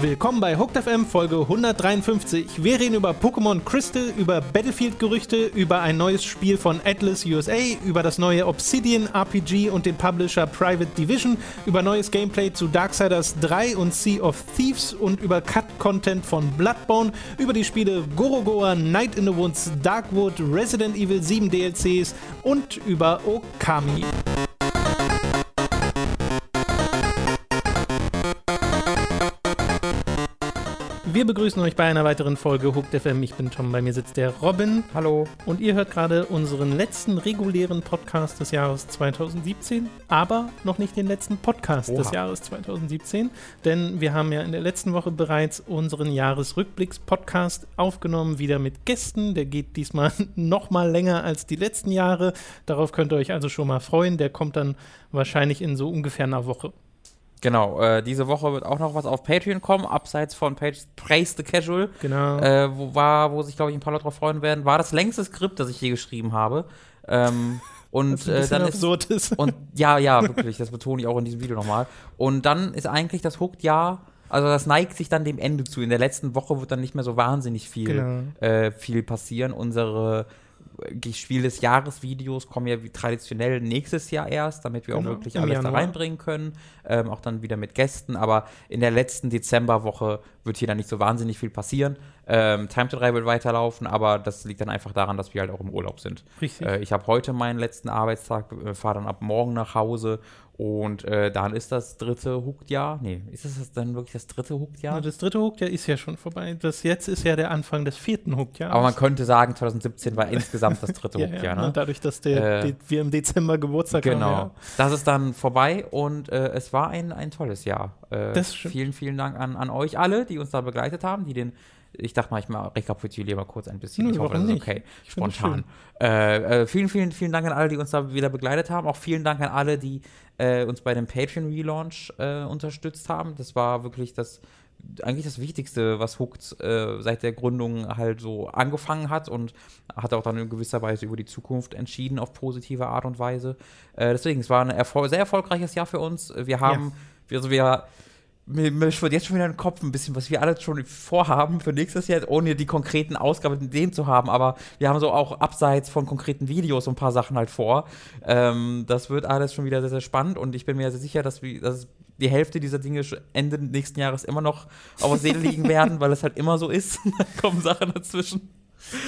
Willkommen bei Hooked FM Folge 153. Wir reden über Pokémon Crystal, über Battlefield-Gerüchte, über ein neues Spiel von Atlas USA, über das neue Obsidian RPG und den Publisher Private Division, über neues Gameplay zu Darksiders 3 und Sea of Thieves und über Cut-Content von Bloodborne, über die Spiele Gorogoa, Night in the Woods, Darkwood, Resident Evil 7 DLCs und über Okami. Wir begrüßen euch bei einer weiteren Folge Hooked FM. Ich bin Tom, bei mir sitzt der Robin. Hallo. Und ihr hört gerade unseren letzten regulären Podcast des Jahres 2017, aber noch nicht den letzten Podcast Oha. des Jahres 2017, denn wir haben ja in der letzten Woche bereits unseren Jahresrückblicks-Podcast aufgenommen, wieder mit Gästen. Der geht diesmal noch mal länger als die letzten Jahre. Darauf könnt ihr euch also schon mal freuen. Der kommt dann wahrscheinlich in so ungefähr einer Woche. Genau, äh, diese Woche wird auch noch was auf Patreon kommen, abseits von Page Praise the Casual. Genau. Äh, wo, war, wo sich, glaube ich, ein paar Leute drauf freuen werden. War das längste Skript, das ich je geschrieben habe. Ähm, und äh, dann ist, ist. Und ja, ja, wirklich, das betone ich auch in diesem Video nochmal. Und dann ist eigentlich das Hooked-Jahr, also das neigt sich dann dem Ende zu. In der letzten Woche wird dann nicht mehr so wahnsinnig viel, genau. äh, viel passieren. Unsere Spiel des Jahres Videos kommen ja wie traditionell nächstes Jahr erst, damit wir genau, auch wirklich alles Januar. da reinbringen können. Ähm, auch dann wieder mit Gästen. Aber in der letzten Dezemberwoche wird hier dann nicht so wahnsinnig viel passieren. Ähm, Time to 3 wird weiterlaufen, aber das liegt dann einfach daran, dass wir halt auch im Urlaub sind. Richtig. Äh, ich habe heute meinen letzten Arbeitstag, äh, fahre dann ab morgen nach Hause und äh, dann ist das dritte Hooked-Jahr. Nee, ist das dann wirklich das dritte Hooked-Jahr? Das dritte Hooked-Jahr ist ja schon vorbei. Das jetzt ist ja der Anfang des vierten Hooked-Jahres. Aber man könnte sagen, 2017 war insgesamt das dritte Hooked-Jahr. ja, ne? Dadurch, dass der, äh, wir im Dezember Geburtstag genau. haben. Genau. Ja. Das ist dann vorbei und äh, es war ein, ein tolles Jahr. Äh, das vielen, vielen Dank an, an euch alle, die uns da begleitet haben, die den ich dachte mal, ich mal rekapituliere mal kurz ein bisschen. Nö, ich hoffe, das ist okay. Spontan. Äh, äh, vielen, vielen, vielen Dank an alle, die uns da wieder begleitet haben. Auch vielen Dank an alle, die äh, uns bei dem Patreon-Relaunch äh, unterstützt haben. Das war wirklich das eigentlich das Wichtigste, was Hooked äh, seit der Gründung halt so angefangen hat und hat auch dann in gewisser Weise über die Zukunft entschieden auf positive Art und Weise. Äh, deswegen, es war ein Erfol sehr erfolgreiches Jahr für uns. Wir haben, ja. also wir mir, mir schwirrt jetzt schon wieder in den Kopf ein bisschen, was wir alle schon vorhaben für nächstes Jahr, ohne die konkreten Ausgaben zu haben. Aber wir haben so auch abseits von konkreten Videos so ein paar Sachen halt vor. Ähm, das wird alles schon wieder sehr, sehr spannend und ich bin mir sehr sicher, dass, wir, dass die Hälfte dieser Dinge Ende nächsten Jahres immer noch auf der Seele liegen werden, weil es halt immer so ist. da kommen Sachen dazwischen.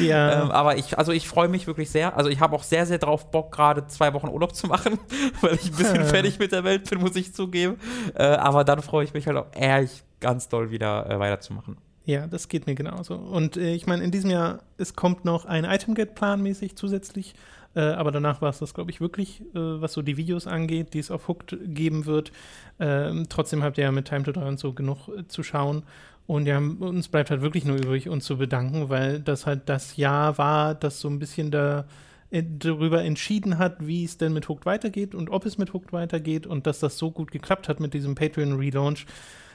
Ja. Ähm, aber ich, also ich freue mich wirklich sehr. Also ich habe auch sehr, sehr drauf Bock, gerade zwei Wochen Urlaub zu machen, weil ich ein bisschen fertig mit der Welt bin, muss ich zugeben. Äh, aber dann freue ich mich halt auch ehrlich ganz doll wieder äh, weiterzumachen. Ja, das geht mir genauso. Und äh, ich meine, in diesem Jahr, es kommt noch ein Itemgate planmäßig zusätzlich. Äh, aber danach war es das, glaube ich, wirklich, äh, was so die Videos angeht, die es auf Hooked geben wird. Ähm, trotzdem habt ihr ja mit Time to 3 und so genug äh, zu schauen. Und ja, uns bleibt halt wirklich nur übrig, uns zu bedanken, weil das halt das Jahr war, das so ein bisschen da äh, darüber entschieden hat, wie es denn mit Hooked weitergeht und ob es mit Hooked weitergeht und dass das so gut geklappt hat mit diesem Patreon-Relaunch.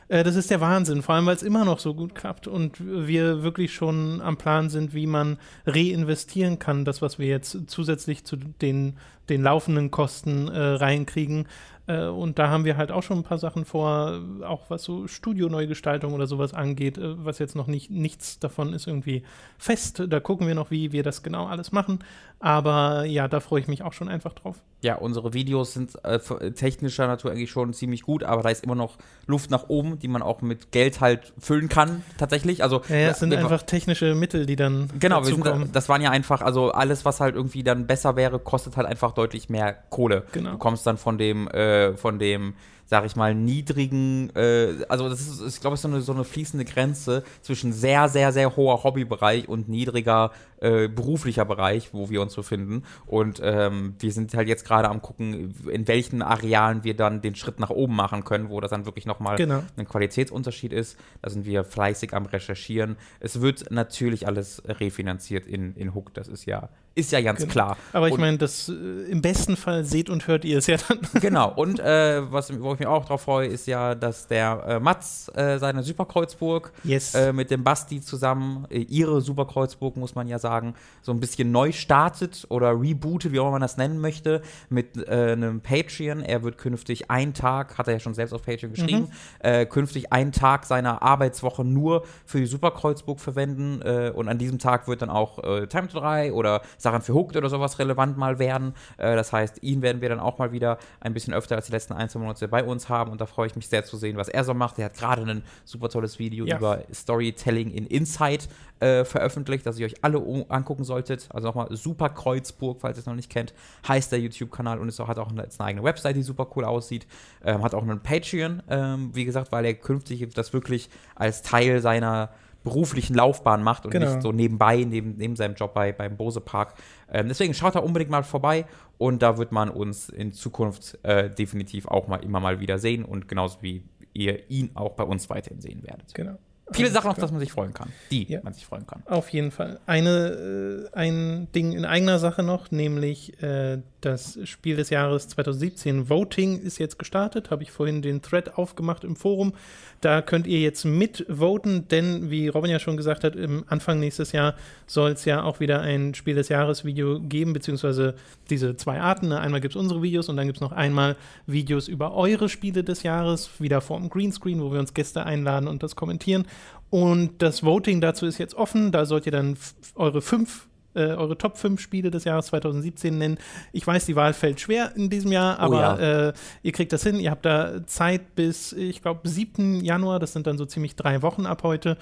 Äh, das ist der Wahnsinn, vor allem weil es immer noch so gut klappt und wir wirklich schon am Plan sind, wie man reinvestieren kann, das, was wir jetzt zusätzlich zu den, den laufenden Kosten äh, reinkriegen. Äh, und da haben wir halt auch schon ein paar Sachen vor, auch was so Studio-Neugestaltung oder sowas angeht, äh, was jetzt noch nicht, nichts davon ist irgendwie fest. Da gucken wir noch, wie wir das genau alles machen. Aber ja, da freue ich mich auch schon einfach drauf. Ja, unsere Videos sind äh, technischer Natur eigentlich schon ziemlich gut, aber da ist immer noch Luft nach oben, die man auch mit Geld halt füllen kann, tatsächlich. Also, ja, ja es sind einfach technische Mittel, die dann. Genau, sind, das waren ja einfach, also alles, was halt irgendwie dann besser wäre, kostet halt einfach deutlich mehr Kohle. Genau. Du kommst dann von dem, äh, von dem sag ich mal, niedrigen, äh, also das ist, ich glaube, es ist so eine, so eine fließende Grenze zwischen sehr, sehr, sehr hoher Hobbybereich und niedriger äh, beruflicher Bereich, wo wir uns befinden. Und ähm, wir sind halt jetzt gerade am gucken, in welchen Arealen wir dann den Schritt nach oben machen können, wo das dann wirklich nochmal genau. ein Qualitätsunterschied ist. Da sind wir fleißig am Recherchieren. Es wird natürlich alles refinanziert in, in Hook, das ist ja ist ja ganz genau. klar. Aber ich meine, das äh, im besten Fall seht und hört ihr es ja dann. Genau. Und äh, was, wo ich mich auch drauf freue, ist ja, dass der äh, Mats äh, seine Superkreuzburg Yes. äh, mit dem Basti zusammen, äh, ihre Superkreuzburg, muss man ja sagen, so ein bisschen neu startet oder rebootet, wie auch immer man das nennen möchte, mit einem Patreon. Er wird künftig einen Tag, hat er ja schon selbst auf Patreon geschrieben, äh, künftig einen Tag seiner Arbeitswoche nur für die Superkreuzburg verwenden und an diesem Tag wird dann auch Time to 3 oder Sachen für Hooked oder sowas relevant mal werden. Äh, das heißt, ihn werden wir dann auch mal wieder ein bisschen öfter als die letzten ein, zwei Monate bei uns haben und da freue ich mich sehr zu sehen, was er so macht. Er hat gerade ein super tolles Video Ja. über Storytelling in Insight äh, veröffentlicht, das ihr euch alle angucken solltet. Also nochmal Super Kreuzburg, falls ihr es noch nicht kennt, heißt der YouTube-Kanal und auch, hat auch eine, eine eigene Website, die super cool aussieht. Ähm, hat auch einen Patreon, ähm, wie gesagt, weil er künftig das wirklich als Teil seiner beruflichen Laufbahn macht und Genau. nicht so nebenbei, neben, neben seinem Job bei, beim Bose Park. Ähm, deswegen schaut da unbedingt mal vorbei und da wird man uns in Zukunft äh, definitiv auch mal immer mal wieder sehen und genauso wie ihr ihn auch bei uns weiterhin sehen werdet. Genau. Viele Sachen, auf das man sich freuen kann. Die Ja. man sich freuen kann. Auf jeden Fall. Eine, äh, ein Ding in eigener Sache noch, nämlich äh, das Spiel des Jahres 2017. Voting ist jetzt gestartet, habe ich vorhin den Thread aufgemacht im Forum. Da könnt ihr jetzt mitvoten, denn wie Robin ja schon gesagt hat, im Anfang nächstes Jahr soll es ja auch wieder ein Spiel des Jahres Video geben, beziehungsweise diese zwei Arten. Ne? Einmal gibt es unsere Videos und dann gibt es noch einmal Videos über eure Spiele des Jahres, wieder vorm Greenscreen, wo wir uns Gäste einladen und das kommentieren. Und das Voting dazu ist jetzt offen. Da sollt ihr dann eure fünf, äh, eure Top 5 Spiele des Jahres 2017 nennen. Ich weiß, die Wahl fällt schwer in diesem Jahr, aber ja. äh, ihr kriegt das hin. Ihr habt da Zeit bis, ich glaube, 7. Januar. Das sind dann so ziemlich drei Wochen ab heute.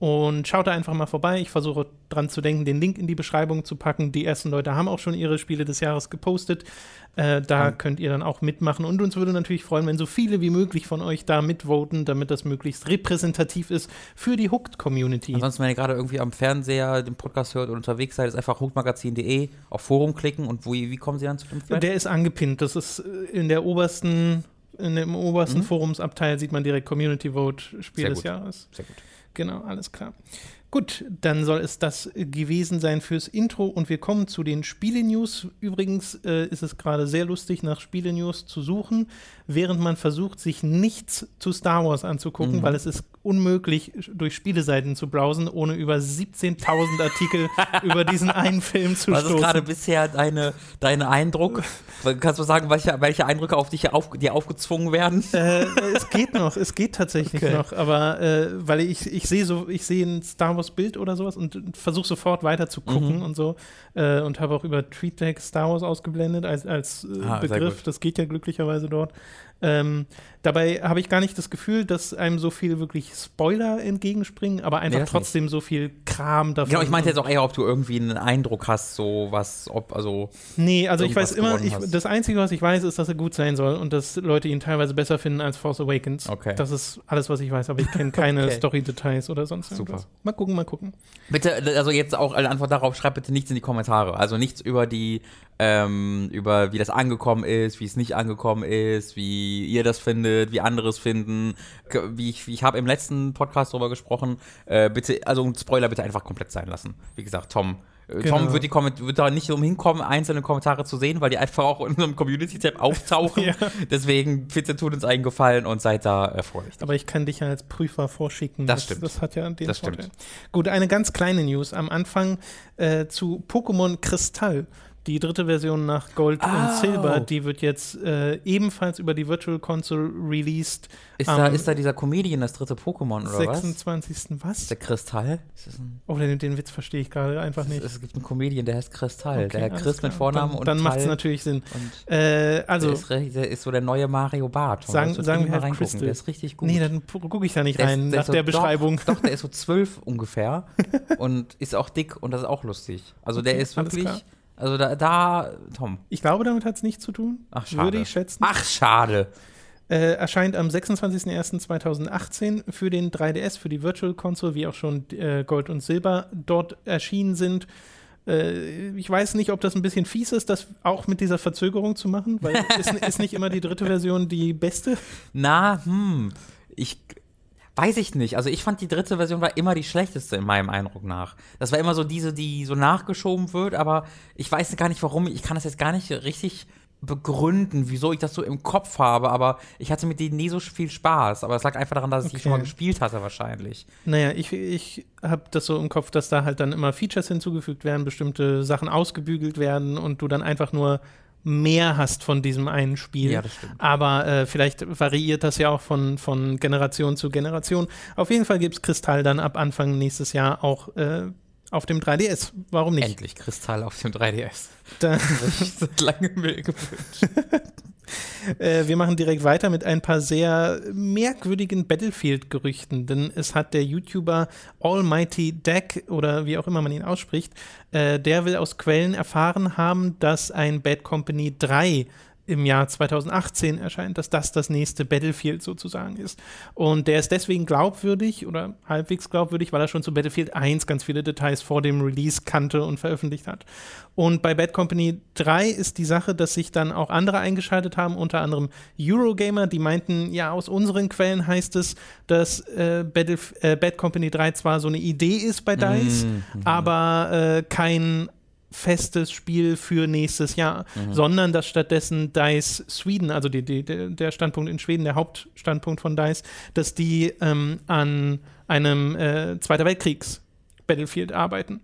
Und schaut da einfach mal vorbei. Ich versuche dran zu denken, den Link in die Beschreibung zu packen. Die ersten Leute haben auch schon ihre Spiele des Jahres gepostet. Äh, da Mhm. könnt ihr dann auch mitmachen. Und uns würde natürlich freuen, wenn so viele wie möglich von euch da mitvoten, damit das möglichst repräsentativ ist für die Hooked-Community. Ansonsten, wenn ihr gerade irgendwie am Fernseher den Podcast hört und unterwegs seid, ist einfach hookmagazin.de auf Forum klicken und wo, wie kommen Sie dann zu dem Thread? Der ist angepinnt. Das ist äh, in der obersten, in dem obersten Mhm. Forumsabteil sieht man direkt Community Vote Spiel Sehr des gut. Jahres. Sehr gut. Genau, alles klar. Gut, dann soll es das gewesen sein fürs Intro und wir kommen zu den Spiele-News. Übrigens äh, ist es gerade sehr lustig, nach Spiele-News zu suchen, während man versucht, sich nichts zu Star Wars anzugucken, Mhm. weil es ist unmöglich, durch Spieleseiten zu browsen, ohne über 17.000 Artikel über diesen einen Film zu Was ist stoßen. gerade bisher deine, dein Eindruck? Kannst du sagen, welche, welche Eindrücke auf dich auf, dir aufgezwungen werden? Äh, es geht noch, es geht tatsächlich Okay. noch, aber äh, weil ich, ich sehe so, ich sehe ein Star Wars Bild oder sowas und versuche sofort weiter zu gucken Mhm. und so äh, und habe auch über TweetDeck Star Wars ausgeblendet als, als äh, Ah, Begriff. Das geht ja glücklicherweise dort. Ähm, dabei habe ich gar nicht das Gefühl, dass einem so viel wirklich Spoiler entgegenspringen, aber einfach das trotzdem so viel Kram davon. Genau, ich meinte jetzt auch eher, ob du irgendwie einen Eindruck hast, so was, ob, also, Nee, also ich weiß immer, ich, das Einzige, was ich weiß, ist, dass er gut sein soll und dass Leute ihn teilweise besser finden als Force Awakens. Okay. Das ist alles, was ich weiß, aber ich kenne keine Okay. Story-Details oder sonst Super. irgendwas. Mal gucken, mal gucken. bitte, also jetzt auch eine Antwort darauf, schreibt bitte nichts in die Kommentare. Also nichts über die, ähm, über wie das angekommen ist, wie es nicht angekommen ist, wie ihr das findet, wie andere es finden. Wie ich, ich habe im letzten Podcast darüber gesprochen, äh, bitte, also ein Spoiler bitte einfach komplett sein lassen. Wie gesagt, Tom. Äh, Genau. Tom wird, die Komment wird da nicht umhinkommen, einzelne Kommentare zu sehen, weil die einfach auch in unserem Community-Tab auftauchen. Ja. Deswegen, bitte tut uns einen Gefallen und seid da äh, vorsichtig. Aber ich kann dich ja als Prüfer vorschicken. Das stimmt. Das hat ja den Das Vorteil. stimmt. Gut, eine ganz kleine News am Anfang äh, zu Pokémon Kristall. Die dritte Version nach Gold Oh. und Silber, die wird jetzt äh, ebenfalls über die Virtual Console released. Ist, da, ist da dieser Comedian, das dritte Pokémon, oder was? 26. Was? Der Kristall? Ist Oh, den, den Witz verstehe ich gerade einfach nicht. es, es gibt einen Comedian, der heißt Kristall. Okay, der Chris klar. mit Vornamen dann, und Dann macht es natürlich Sinn. Äh, also, der, ist, der ist so der neue Mario Bart. Sagen- sagen wir mal halt reingucken. Crystal. Der ist richtig gut. nee, dann gucke ich da nicht Der ist- rein, der nach ist so- der Beschreibung. Doch, doch, der ist so zwölf ungefähr und ist auch dick und das ist auch lustig. Also der ist wirklich. Also da, da, Tom. Ich glaube, damit hat es nichts zu tun. Ach, schade. Würde ich schätzen. Ach, schade. Äh, erscheint am 26.01.2018 für den 3DS, für die Virtual Console, wie auch schon äh, Gold und Silber dort erschienen sind. Äh, ich weiß nicht, ob das ein bisschen fies ist, das auch mit dieser Verzögerung zu machen, weil ist, ist nicht immer die dritte Version die beste. Na, hm, ich weiß ich nicht. Also ich fand die dritte Version war immer die schlechteste in meinem Eindruck nach. Das war immer so diese, die so nachgeschoben wird, aber ich weiß gar nicht warum. Ich kann das jetzt gar nicht richtig begründen, wieso ich das so im Kopf habe, aber ich hatte mit denen nie so viel Spaß. Aber es lag einfach daran, dass ich die Okay. schon mal gespielt hatte, wahrscheinlich. Naja, ich, ich habe das so im Kopf, dass da halt dann immer Features hinzugefügt werden, bestimmte Sachen ausgebügelt werden und du dann einfach nur mehr hast von diesem einen Spiel. Ja, das stimmt. Aber äh, vielleicht variiert das ja auch von, von Generation zu Generation. Auf jeden Fall gibt es Kristall dann ab Anfang nächstes Jahr auch äh, auf dem 3DS. Warum nicht? Endlich Kristall auf dem 3DS. Da, Das ich seit langem mir gewünscht. äh, wir machen direkt weiter mit ein paar sehr merkwürdigen Battlefield-Gerüchten, denn es hat der YouTuber Almighty Deck oder wie auch immer man ihn ausspricht, äh, der will aus Quellen erfahren haben, dass ein Bad Company 3 im Jahr 2018 erscheint, dass das das nächste Battlefield sozusagen ist. Und der ist deswegen glaubwürdig oder halbwegs glaubwürdig, weil er schon zu Battlefield 1 ganz viele Details vor dem Release kannte und veröffentlicht hat. Und bei Bad Company 3 ist die Sache, dass sich dann auch andere eingeschaltet haben, unter anderem Eurogamer, die meinten, ja, aus unseren Quellen heißt es, dass äh, Battlef äh, Bad Company 3 zwar so eine Idee ist bei DICE, aber äh, kein festes Spiel für nächstes Jahr, sondern dass stattdessen DICE Sweden, also die, die, der Standpunkt in Schweden, der Hauptstandpunkt von DICE, dass die ähm, an einem äh, Zweiter Weltkriegs Battlefield arbeiten,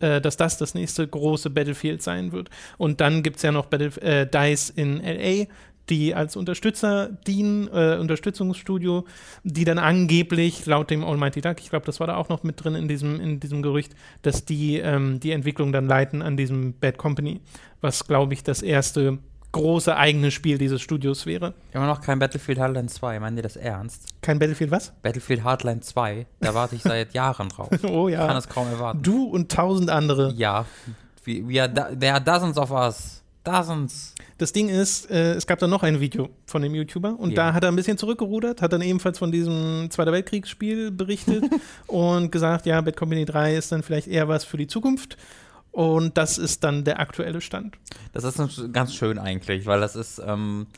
äh, dass das das nächste große Battlefield sein wird. Und dann gibt es ja noch Battle äh, DICE in LA, die als Unterstützer dienen, äh, Unterstützungsstudio, die dann angeblich laut dem Almighty Duck, ich glaube, das war da auch noch mit drin in diesem, in diesem Gerücht, dass die ähm, die Entwicklung dann leiten an diesem Bad Company, was, glaube ich, das erste große eigene Spiel dieses Studios wäre. Immer noch kein Battlefield Hardline 2. Meinen die das ernst? Kein Battlefield, was? Battlefield Hardline 2, da warte ich seit Jahren drauf. Oh Ich kann ja. es kaum erwarten. Du und tausend andere. Ja. We, we are there are dozens of us. Dozens. Das Ding ist, äh, es gab dann noch ein Video von dem YouTuber und Ja. da hat er ein bisschen zurückgerudert, hat dann ebenfalls von diesem Zweiter Weltkriegsspiel berichtet und gesagt, ja, Bad Company 3 ist dann vielleicht eher was für die Zukunft. Und das ist dann der aktuelle Stand. Das ist ganz schön eigentlich, weil das ist, ähm,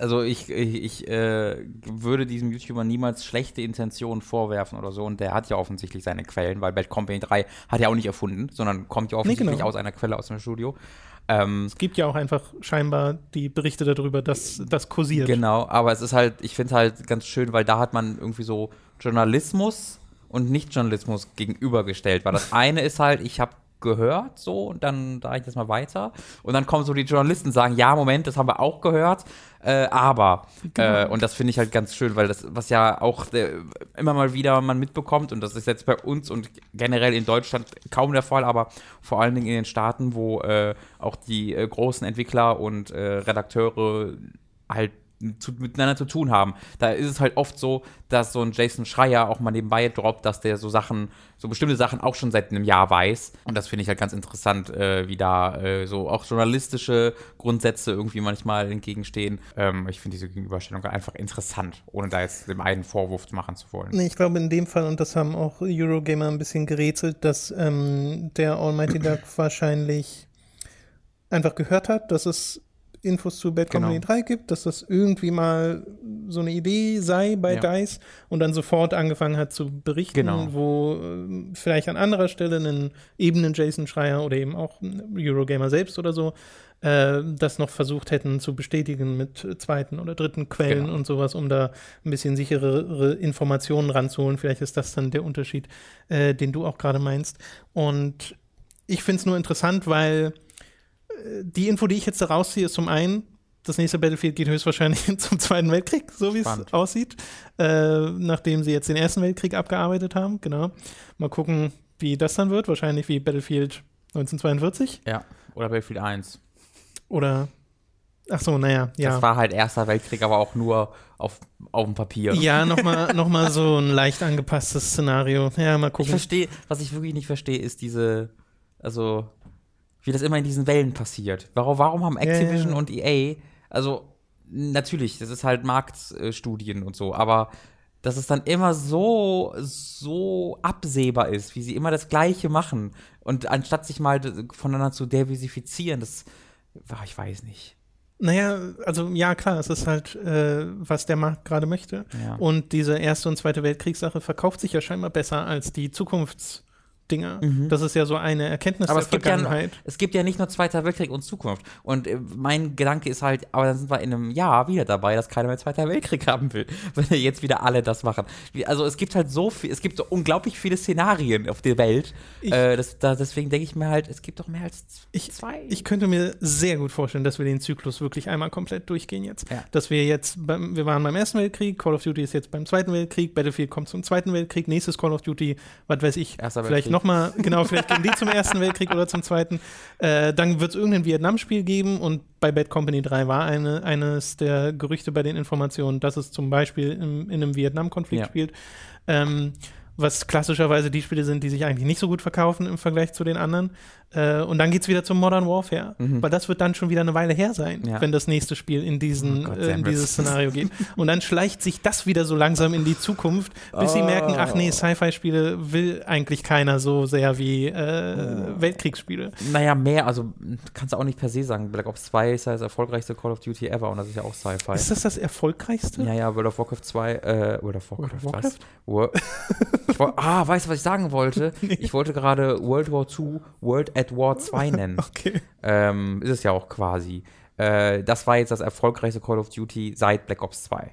also ich, ich, ich äh, würde diesem YouTuber niemals schlechte Intentionen vorwerfen oder so und der hat ja offensichtlich seine Quellen, weil Bad Company 3 hat er auch nicht erfunden, sondern kommt ja offensichtlich genau. aus einer Quelle aus dem Studio. Ähm, Es gibt ja auch einfach scheinbar die Berichte darüber, dass das kursiert. Genau, aber es ist halt, ich finde halt ganz schön, weil da hat man irgendwie so Journalismus und Nicht-Journalismus gegenübergestellt. Weil das eine ist halt, ich habe gehört, so, und dann da ich das mal weiter. Und dann kommen so die Journalisten und sagen, ja, Moment, das haben wir auch gehört, äh, aber. Äh, und das finde ich halt ganz schön, weil das, was ja auch äh, immer mal wieder man mitbekommt, und das ist jetzt bei uns und generell in Deutschland kaum der Fall, aber vor allen Dingen in den Staaten, wo äh, auch die äh, großen Entwickler und äh, Redakteure halt zu, miteinander zu tun haben. Da ist es halt oft so, dass so ein Jason Schreier auch mal nebenbei droppt, dass der so Sachen, so bestimmte Sachen auch schon seit einem Jahr weiß. Und das finde ich halt ganz interessant, äh, wie da äh, so auch journalistische Grundsätze irgendwie manchmal entgegenstehen. Ähm, ich finde diese Gegenüberstellung einfach interessant, ohne da jetzt dem einen Vorwurf machen zu wollen. Nee, ich glaube in dem Fall, und das haben auch Eurogamer ein bisschen gerätselt, dass ähm, der Almighty Duck wahrscheinlich einfach gehört hat, dass es Infos zu Bad Genau. Company 3 gibt, dass das irgendwie mal so eine Idee sei bei Ja. DICE und dann sofort angefangen hat zu berichten, Genau. wo äh, vielleicht an anderer Stelle einen eben einen Jason Schreier oder eben auch Eurogamer selbst oder so äh, das noch versucht hätten zu bestätigen mit zweiten oder dritten Quellen Genau. und sowas, um da ein bisschen sicherere Informationen ranzuholen. Vielleicht ist das dann der Unterschied, äh, den du auch gerade meinst. Und ich finde es nur interessant, weil die Info, die ich jetzt da rausziehe, ist zum einen, das nächste Battlefield geht höchstwahrscheinlich zum Zweiten Weltkrieg, so wie es aussieht, äh, nachdem sie jetzt den Ersten Weltkrieg abgearbeitet haben. Genau. Mal gucken, wie das dann wird. Wahrscheinlich wie Battlefield 1942 Ja, oder Battlefield 1. oder Ach so, naja, ja. Das war halt Erster Weltkrieg, aber auch nur auf, auf dem Papier. ja, nochmal noch mal so ein leicht angepasstes Szenario. Ja, mal Ich gucken. verstehe, was ich wirklich nicht verstehe, ist diese, also, wie das immer in diesen Wellen passiert. Warum, warum haben Activision ja. und EA, also, natürlich, das ist halt Marktstudien und so, aber dass es dann immer so, so absehbar ist, wie sie immer das Gleiche machen und anstatt sich mal voneinander zu diversifizieren, das, ach, ich weiß nicht. Naja, also ja, klar, es ist halt, äh, was der Markt gerade möchte. Ja. Und diese Erste und Zweite Weltkriegssache verkauft sich ja scheinbar besser als die Dinger. Mhm. Das ist ja so eine Erkenntnis aber der es gibt Vergangenheit. Ja, es gibt ja nicht nur Zweiter Weltkrieg und Zukunft. Und äh, mein Gedanke ist halt, aber dann sind wir in einem Jahr wieder dabei, dass keiner mehr Zweiter Weltkrieg haben will, wenn jetzt wieder alle das machen. Also es gibt halt so viel, es gibt so unglaublich viele Szenarien auf der Welt. Ich, äh, das, da, deswegen denke ich mir halt, es gibt doch mehr als zwei. Ich, ich könnte mir sehr gut vorstellen, dass wir den Zyklus wirklich einmal komplett durchgehen jetzt. Ja. Dass wir jetzt, beim, wir waren beim Ersten Weltkrieg, Call of Duty ist jetzt beim Zweiten Weltkrieg, Battlefield kommt zum Zweiten Weltkrieg, nächstes Call of Duty, was weiß ich, Erster vielleicht nochmal, genau, vielleicht gehen die zum Ersten Weltkrieg oder zum Zweiten. Äh, dann wird es irgendein Vietnam-Spiel geben und bei Bad Company 3 war eine, eines der Gerüchte bei den Informationen, dass es zum Beispiel im, in einem Vietnam-Konflikt ja. spielt. Ähm, was klassischerweise die Spiele sind, die sich eigentlich nicht so gut verkaufen im Vergleich zu den anderen. Äh, und dann geht es wieder zum Modern Warfare, mhm. weil das wird dann schon wieder eine Weile her sein, ja. wenn das nächste Spiel in, diesen, oh äh, in dieses Szenario geht. Und dann schleicht sich das wieder so langsam in die Zukunft, bis oh. sie merken, ach nee, Sci-Fi-Spiele will eigentlich keiner so sehr wie äh, oh. Weltkriegsspiele. Naja, mehr, also kannst du auch nicht per se sagen. Black Ops 2 ist ja das erfolgreichste Call of Duty ever und das ist ja auch Sci-Fi. Ist das das erfolgreichste? Ja, ja, World of Warcraft 2, äh, World of Warcraft, World of Warcraft? was? wollt, ah, weißt du, was ich sagen wollte? nee. Ich wollte gerade World War 2, World at War 2 nennen. okay. Ähm, ist es ja auch quasi. Äh, das war jetzt das erfolgreichste Call of Duty seit Black Ops 2.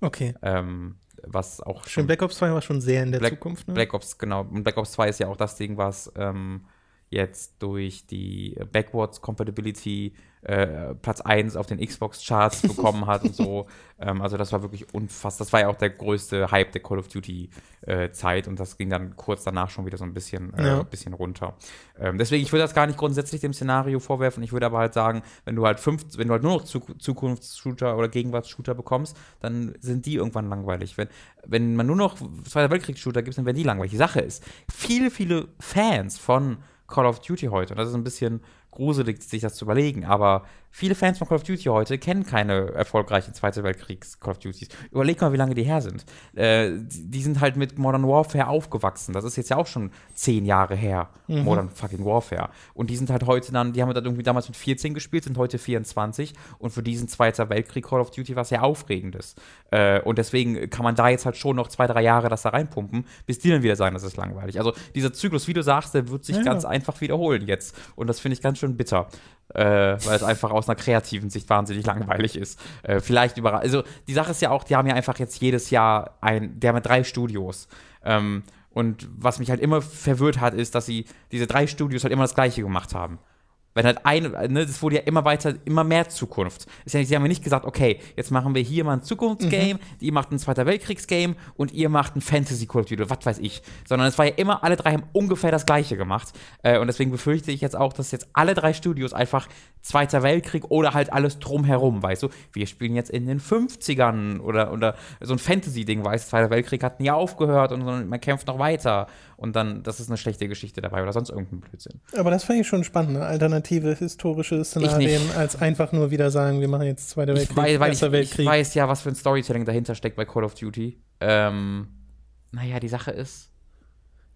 Okay. Ähm, was auch schon. Black Ops 2 war schon sehr in der Black, Zukunft. Ne? Black Ops, genau. Und Black Ops 2 ist ja auch das Ding, was ähm, jetzt durch die Backwards Compatibility äh, Platz 1 auf den Xbox-Charts bekommen hat und so. Ähm, also das war wirklich unfassbar. Das war ja auch der größte Hype der Call of Duty-Zeit äh, und das ging dann kurz danach schon wieder so ein bisschen, äh, ja. bisschen runter. Ähm, deswegen, ich würde das gar nicht grundsätzlich dem Szenario vorwerfen. Ich würde aber halt sagen, wenn du halt fünf, wenn du halt nur noch Zukunftsshooter oder Gegenwartsshooter bekommst, dann sind die irgendwann langweilig. Wenn, wenn man nur noch Zweiter Weltkriegs-Shooter gibt, dann werden die langweilig. Die Sache ist, viele, viele Fans von Call of Duty heute, und das ist ein bisschen gruselig, sich das zu überlegen, aber viele Fans von Call of Duty heute kennen keine erfolgreichen Zweite Weltkriegs-Call of Duties. Überleg mal, wie lange die her sind. Äh, die, sind halt mit Modern Warfare aufgewachsen. Das ist jetzt ja auch schon zehn Jahre her, mhm. Modern fucking Warfare. Und die sind halt heute dann, die haben dann irgendwie damals mit 14 gespielt, sind heute 24 und für diesen Zweiter Weltkrieg Call of Duty was sehr Aufregendes. Äh, und deswegen kann man da jetzt halt schon noch zwei, drei Jahre das da reinpumpen, bis die dann wieder sagen, das ist langweilig. Also dieser Zyklus, wie du sagst, der wird sich ja. ganz einfach wiederholen jetzt. Und das finde ich ganz schön bitter äh, weil es einfach aus einer kreativen Sicht wahnsinnig langweilig ist. Äh, vielleicht überall. Also die Sache ist ja auch, die haben ja einfach jetzt jedes Jahr ein, der mit drei Studios. Ähm, und was mich halt immer verwirrt hat, ist, dass sie diese drei Studios halt immer das Gleiche gemacht haben. Wenn halt ein, ne, das wurde ja immer weiter, immer mehr Zukunft. Ist ja nicht, sie haben ja nicht gesagt, okay, jetzt machen wir hier mal ein Zukunftsgame, mhm. ihr macht ein Zweiter Weltkriegsgame und ihr macht ein Fantasy Call of Duty, was weiß ich. Sondern es war ja immer, alle drei haben ungefähr das Gleiche gemacht. Äh, und deswegen befürchte ich jetzt auch, dass jetzt alle drei Studios einfach Zweiter Weltkrieg oder halt alles drumherum, weißt du? Wir spielen jetzt in den 50ern oder, oder so ein Fantasy-Ding, weißt du? Zweiter Weltkrieg hat nie aufgehört und man kämpft noch weiter und dann, das ist eine schlechte Geschichte dabei oder sonst irgendein Blödsinn. Aber das fand ich schon spannend, ne? alternative historische Szenarien, als einfach nur wieder sagen, wir machen jetzt Zweiter Weltkrieg, ich weiß, ich, Weltkrieg. Ich weiß ja, was für ein Storytelling dahinter steckt bei Call of Duty. Ähm, naja, die Sache ist,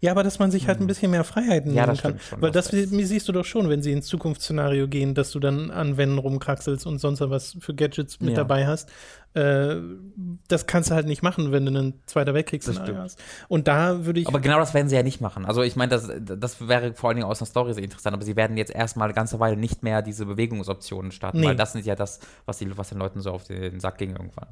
ja, aber dass man sich halt ein mhm. bisschen mehr Freiheiten ja, nehmen kann. Schon, Weil das siehst du doch schon, wenn sie ins Zukunftsszenario gehen, dass du dann an Wänden rumkraxelst und sonst was für Gadgets mit ja. dabei hast. Äh, das kannst du halt nicht machen, wenn du einen Zweiter Weltkriegsszenario hast. Und da würde ich. Aber genau das werden sie ja nicht machen. Also ich meine, das, das wäre vor allen Dingen aus einer Story sehr interessant, aber sie werden jetzt erstmal eine ganze Weile nicht mehr diese Bewegungsoptionen starten, nee. weil das sind ja das, was, die, was den Leuten so auf den Sack ging irgendwann.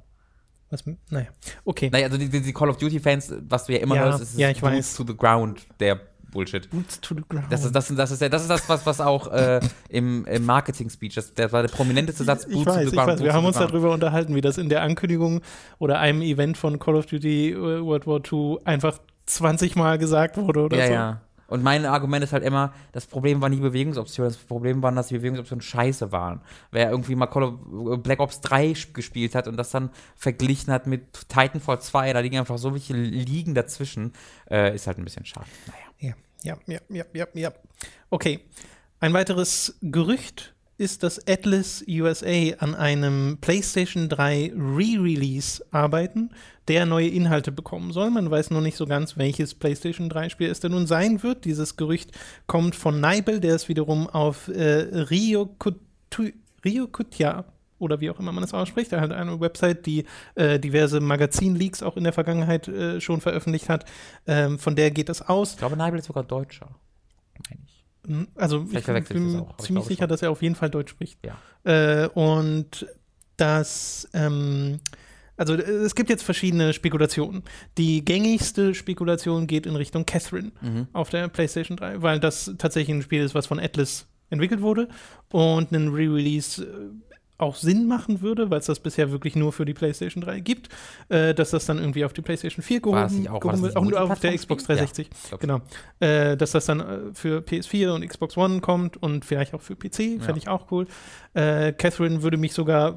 Was, naja, okay. Naja, also die, die Call of Duty-Fans, was du ja immer ja, hörst, ist ja, ich Boots weiß. to the Ground, der Bullshit. Boots to the ground. Das ist das, das, ist, das, ist das was, was auch äh, im, im Marketing-Speech, das, das war der prominenteste Satz, Boots ich weiß, to the ground. Ich weiß. Wir haben uns darüber unterhalten, wie das in der Ankündigung oder einem Event von Call of Duty äh, World War II einfach 20 Mal gesagt wurde oder ja, so. Ja, ja. Und mein Argument ist halt immer, das Problem war nie Bewegungsoptionen, das Problem war, dass die Bewegungsoptionen scheiße waren. Wer irgendwie mal Call of äh, Black Ops 3 gespielt hat und das dann verglichen hat mit Titanfall 2, da liegen einfach so welche Liegen dazwischen, äh, ist halt ein bisschen schade. Naja. Ja, ja, ja, ja, ja. Okay. Ein weiteres Gerücht ist, dass Atlas USA an einem PlayStation 3 Re-Release arbeiten, der neue Inhalte bekommen soll. Man weiß noch nicht so ganz, welches PlayStation 3-Spiel es denn nun sein wird. Dieses Gerücht kommt von Nibel, der es wiederum auf äh, Rio, Kutu, Rio Kutya oder wie auch immer man es ausspricht. Er hat eine Website, die äh, diverse Magazin-Leaks auch in der Vergangenheit äh, schon veröffentlicht hat. Ähm, von der geht es aus. Ich glaube, Nibel ist sogar Deutscher. Meine ich. Hm, also Vielleicht ich bin auch, ziemlich sicher, schon. dass er auf jeden Fall Deutsch spricht. Ja. Äh, und das, ähm, also äh, es gibt jetzt verschiedene Spekulationen. Die gängigste Spekulation geht in Richtung Catherine Mhm. auf der PlayStation 3, weil das tatsächlich ein Spiel ist, was von Atlas entwickelt wurde und ein Re-Release äh, auch Sinn machen würde, weil es das bisher wirklich nur für die PlayStation 3 gibt, äh, dass das dann irgendwie auf die PlayStation 4 War das gehoben, auch- gehoben wird, auch nur auf der? Xbox 360. glaub Genau. Äh, dass das dann äh, für PS4 und Xbox One kommt und vielleicht auch für PC, fände Ja. ich auch cool. Äh, Catherine würde mich sogar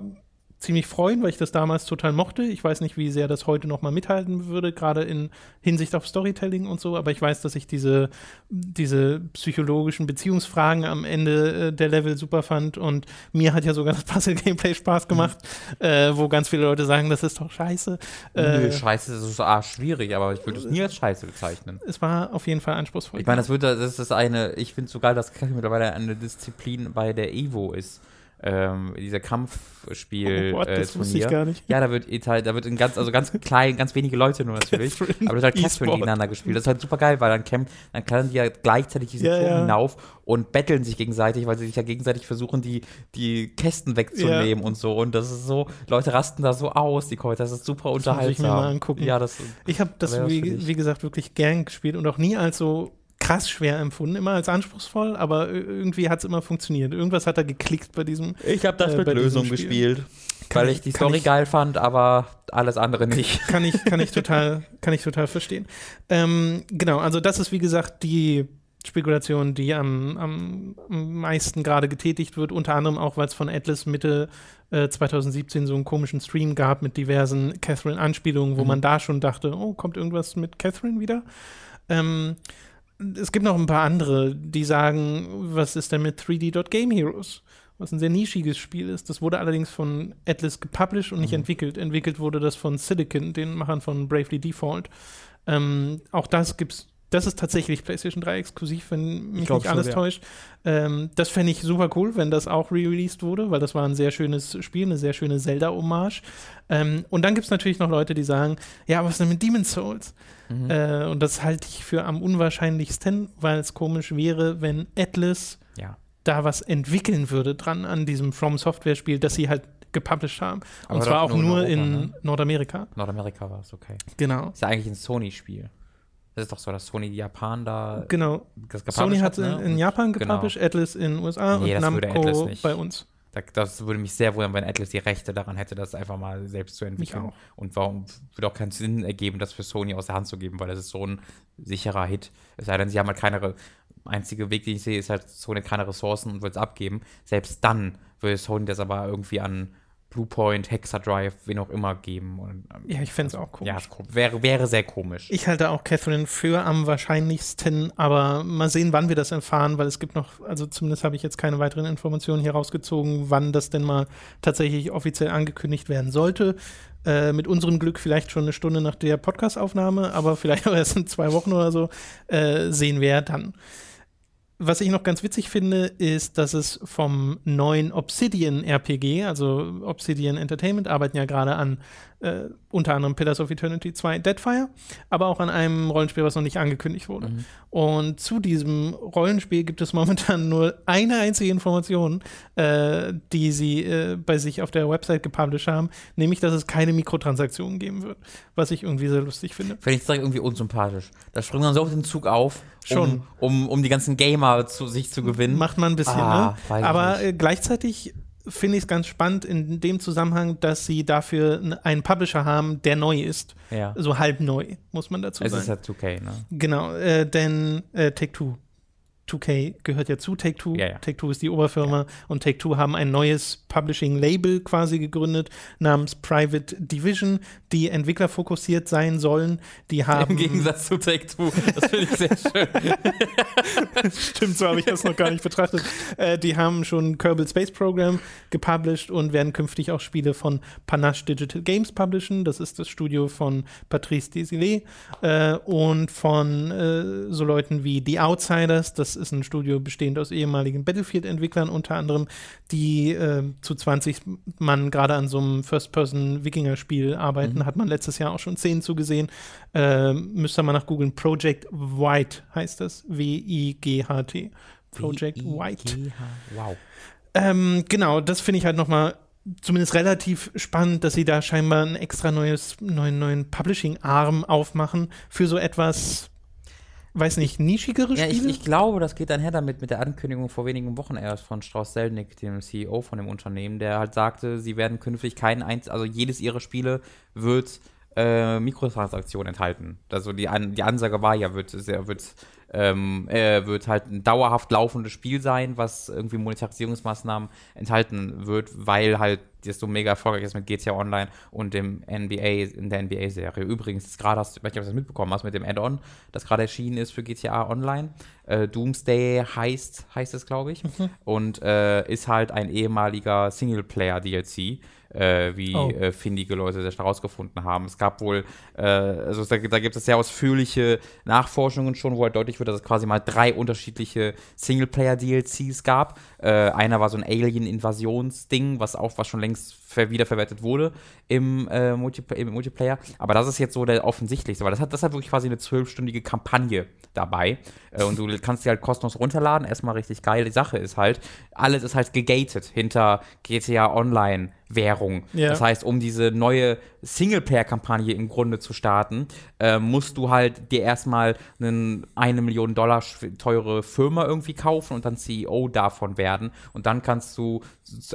ziemlich freuen, weil ich das damals total mochte. Ich weiß nicht, wie sehr das heute noch mal mithalten würde, gerade in Hinsicht auf Storytelling und so, aber ich weiß, dass ich diese, diese psychologischen Beziehungsfragen am Ende äh, der Level super fand und mir hat ja sogar das Puzzle-Gameplay Spaß gemacht, äh, wo ganz viele Leute sagen, das ist doch scheiße. Nö, Äh, scheiße, das ist ah, schwierig, aber ich würde es nie als scheiße bezeichnen. es war auf jeden Fall anspruchsvoll. Ich meine, das wird, das ist eine, ich finde so geil, dass Kaki mittlerweile eine Disziplin bei der Evo ist. Ähm, dieser Kampfspiel. Oh Gott, äh, das wusste ich Turnier. gar nicht. Ja, da wird da wird in ganz, also ganz klein, ganz wenige Leute nur natürlich. Aber da wird halt Catherine gegeneinander gespielt. Das ist halt super geil, weil dann kämpfen, dann klettern die ja gleichzeitig diese Ja, Turm ja. hinauf und betteln sich gegenseitig, weil sie sich ja gegenseitig versuchen, die, die Kästen wegzunehmen und so. Und das ist so, Leute rasten da so aus, die Kommentare, das ist super muss ich mir unterhaltsam. mal angucken. Ja, das Ich habe das, ja, wie, wie gesagt, wirklich gern gespielt und auch nie als so krass schwer empfunden, immer als anspruchsvoll, aber ir- irgendwie hat es immer funktioniert. Irgendwas hat da geklickt bei diesem. Ich habe das Äh, mit Lösung Spiel. gespielt, Kann weil ich- ich die Story ich- geil fand, aber alles andere nicht. Kann ich, kann ich total, kann ich total verstehen. Ähm, genau, also das ist wie gesagt die Spekulation, die am, am, am meisten gerade getätigt wird, unter anderem auch, weil es von Atlas Mitte äh, 2017 so einen komischen Stream gab mit diversen Catherine-Anspielungen, wo Mhm. man da schon dachte, oh, kommt irgendwas mit Catherine wieder? Ähm, es gibt noch ein paar andere, die sagen, was ist denn mit 3D.Game Heroes? Was ein sehr nischiges Spiel ist. Das wurde allerdings von Atlas gepublished und nicht Mhm. entwickelt. Entwickelt wurde das von Silicon, den Machern von Bravely Default. Ähm, auch das gibt's. Das ist tatsächlich PlayStation 3 exklusiv, wenn mich nicht alles ja. täuscht. Ähm, das fände ich super cool, wenn das auch re-released wurde, weil das war ein sehr schönes Spiel, eine sehr schöne Zelda-Hommage. Ähm, und dann gibt es natürlich noch Leute, die sagen, ja, was ist denn mit Demon's Souls? Mhm. Äh, und das halte ich für am unwahrscheinlichsten, weil es komisch wäre, wenn Atlas ja. da was entwickeln würde dran an diesem From Software Spiel, das sie halt gepublished haben. Aber und zwar auch nur nur in in, Europa, ne? Nordamerika. Nordamerika war es, okay. Genau. Ist ja eigentlich ein Sony-Spiel. Das ist doch so, dass Sony Japan da Genau. Sony hat ne? in, in Japan genau. gepublished, Atlas in USA Nee, und Namco bei uns. Da, das würde mich sehr wundern, wenn Atlas die Rechte daran hätte, das einfach mal selbst zu entwickeln. Und warum würde auch keinen Sinn ergeben, das für Sony aus der Hand zu geben, weil das ist so ein sicherer Hit. Es sei denn, sie haben halt keine, einzige Weg, den ich sehe, ist halt Sony keine Ressourcen und will es abgeben. Selbst dann würde Sony das aber irgendwie an Bluepoint, Hexadrive, wen auch immer geben. Und, ähm, Ja, ich fände es auch komisch. ja, kom- wäre, wäre sehr komisch. Ich halte auch Catherine für am wahrscheinlichsten, aber mal sehen, wann wir das erfahren, weil es gibt noch, also zumindest habe ich jetzt keine weiteren Informationen hier rausgezogen, wann das denn mal tatsächlich offiziell angekündigt werden sollte. Äh, mit unserem Glück vielleicht schon eine Stunde nach der Podcastaufnahme, aber vielleicht auch erst in zwei Wochen oder so, äh, sehen wir dann. Was ich noch ganz witzig finde, ist, dass es vom neuen Obsidian RPG, also Obsidian Entertainment, arbeiten ja gerade an äh, unter anderem Pillars of Eternity 2 Deadfire, aber auch an einem Rollenspiel, was noch nicht angekündigt wurde. Mhm. Und zu diesem Rollenspiel gibt es momentan nur eine einzige Information, äh, die sie äh, bei sich auf der Website gepublished haben, nämlich, dass es keine Mikrotransaktionen geben wird, was ich irgendwie sehr lustig finde. Finde ich direkt irgendwie unsympathisch. Da springen dann so auf den Zug auf, Schon. Um, um, um die ganzen Gamer zu sich zu gewinnen. Macht man ein bisschen, Ah, ne? Aber äh, gleichzeitig finde ich es ganz spannend in dem Zusammenhang, dass sie dafür einen Publisher haben, der neu ist. ja. So halb neu, muss man dazu Es sagen. ist halt 2K, ne? Genau, äh, denn äh, Take-Two. 2K gehört ja zu Take-Two. Ja, ja. Take-Two ist die Oberfirma und Take-Two haben ein neues Publishing-Label quasi gegründet namens Private Division, die entwicklerfokussiert sein sollen. Die haben Im Gegensatz zu Take-Two. Das finde ich sehr schön. Stimmt, so habe ich das noch gar nicht betrachtet. Äh, die haben schon Kerbal Space Program gepublished und werden künftig auch Spiele von Panache Digital Games publishen. Das ist das Studio von Patrice Desilets äh, und von äh, so Leuten wie The Outsiders. Das das ist ein Studio bestehend aus ehemaligen Battlefield-Entwicklern unter anderem, die äh, zu 20 Mann gerade an so einem First-Person-Wikinger-Spiel arbeiten. Mhm. Hat man letztes Jahr auch schon Szenen zugesehen. Äh, müsst ihr mal nach googeln. Project White heißt das. W-I-G-H-T. Project White. Wow. Ähm, genau, das finde ich halt nochmal zumindest relativ spannend, dass sie da scheinbar einen extra neues, neuen, neuen Publishing-Arm aufmachen für so etwas, weiß nicht, nischigere Spiele. Ja, ich, ich, glaube, das geht einher damit mit der Ankündigung vor wenigen Wochen erst von Strauss Selnick, dem CEO von dem Unternehmen, der halt sagte, sie werden künftig keinen eins, also jedes ihrer Spiele wird äh, Mikrotransaktionen enthalten. Also die, An die Ansage war ja, wird, wird ähm, äh, wird halt ein dauerhaft laufendes Spiel sein, was irgendwie Monetarisierungsmaßnahmen enthalten wird, weil halt das so mega erfolgreich ist mit GTA Online und dem NBA, in der NBA-Serie. Übrigens, gerade hast du, ich weiß nicht, ob du das mitbekommen hast, mit dem Add-on, das gerade erschienen ist für GTA Online. Äh, Doomsday heißt, heißt es, glaube ich. Mhm. Und äh, ist halt ein ehemaliger Singleplayer-DLC äh, wie oh. äh, findige Leute das herausgefunden haben. Es gab wohl, äh, also da, da, gibt es sehr ausführliche Nachforschungen schon, wo halt deutlich wird, dass es quasi mal drei unterschiedliche Singleplayer-DLCs gab. Äh, einer war so ein Alien-Invasionsding, was auch was schon längst wiederverwertet wurde im, äh, Multipl im, Multiplayer. Aber das ist jetzt so der offensichtlichste, weil das hat, das hat wirklich quasi eine zwölfstündige Kampagne dabei. Äh, und du kannst die halt kostenlos runterladen. Erstmal richtig geil. Die Sache ist halt, alles ist halt gegated hinter GTA Online Währung. Ja. Das heißt, um diese neue Singleplayer-Kampagne im Grunde zu starten, äh, musst du halt dir erstmal eine eine Million Dollar teure Firma irgendwie kaufen und dann CEO davon werden. Und dann kannst du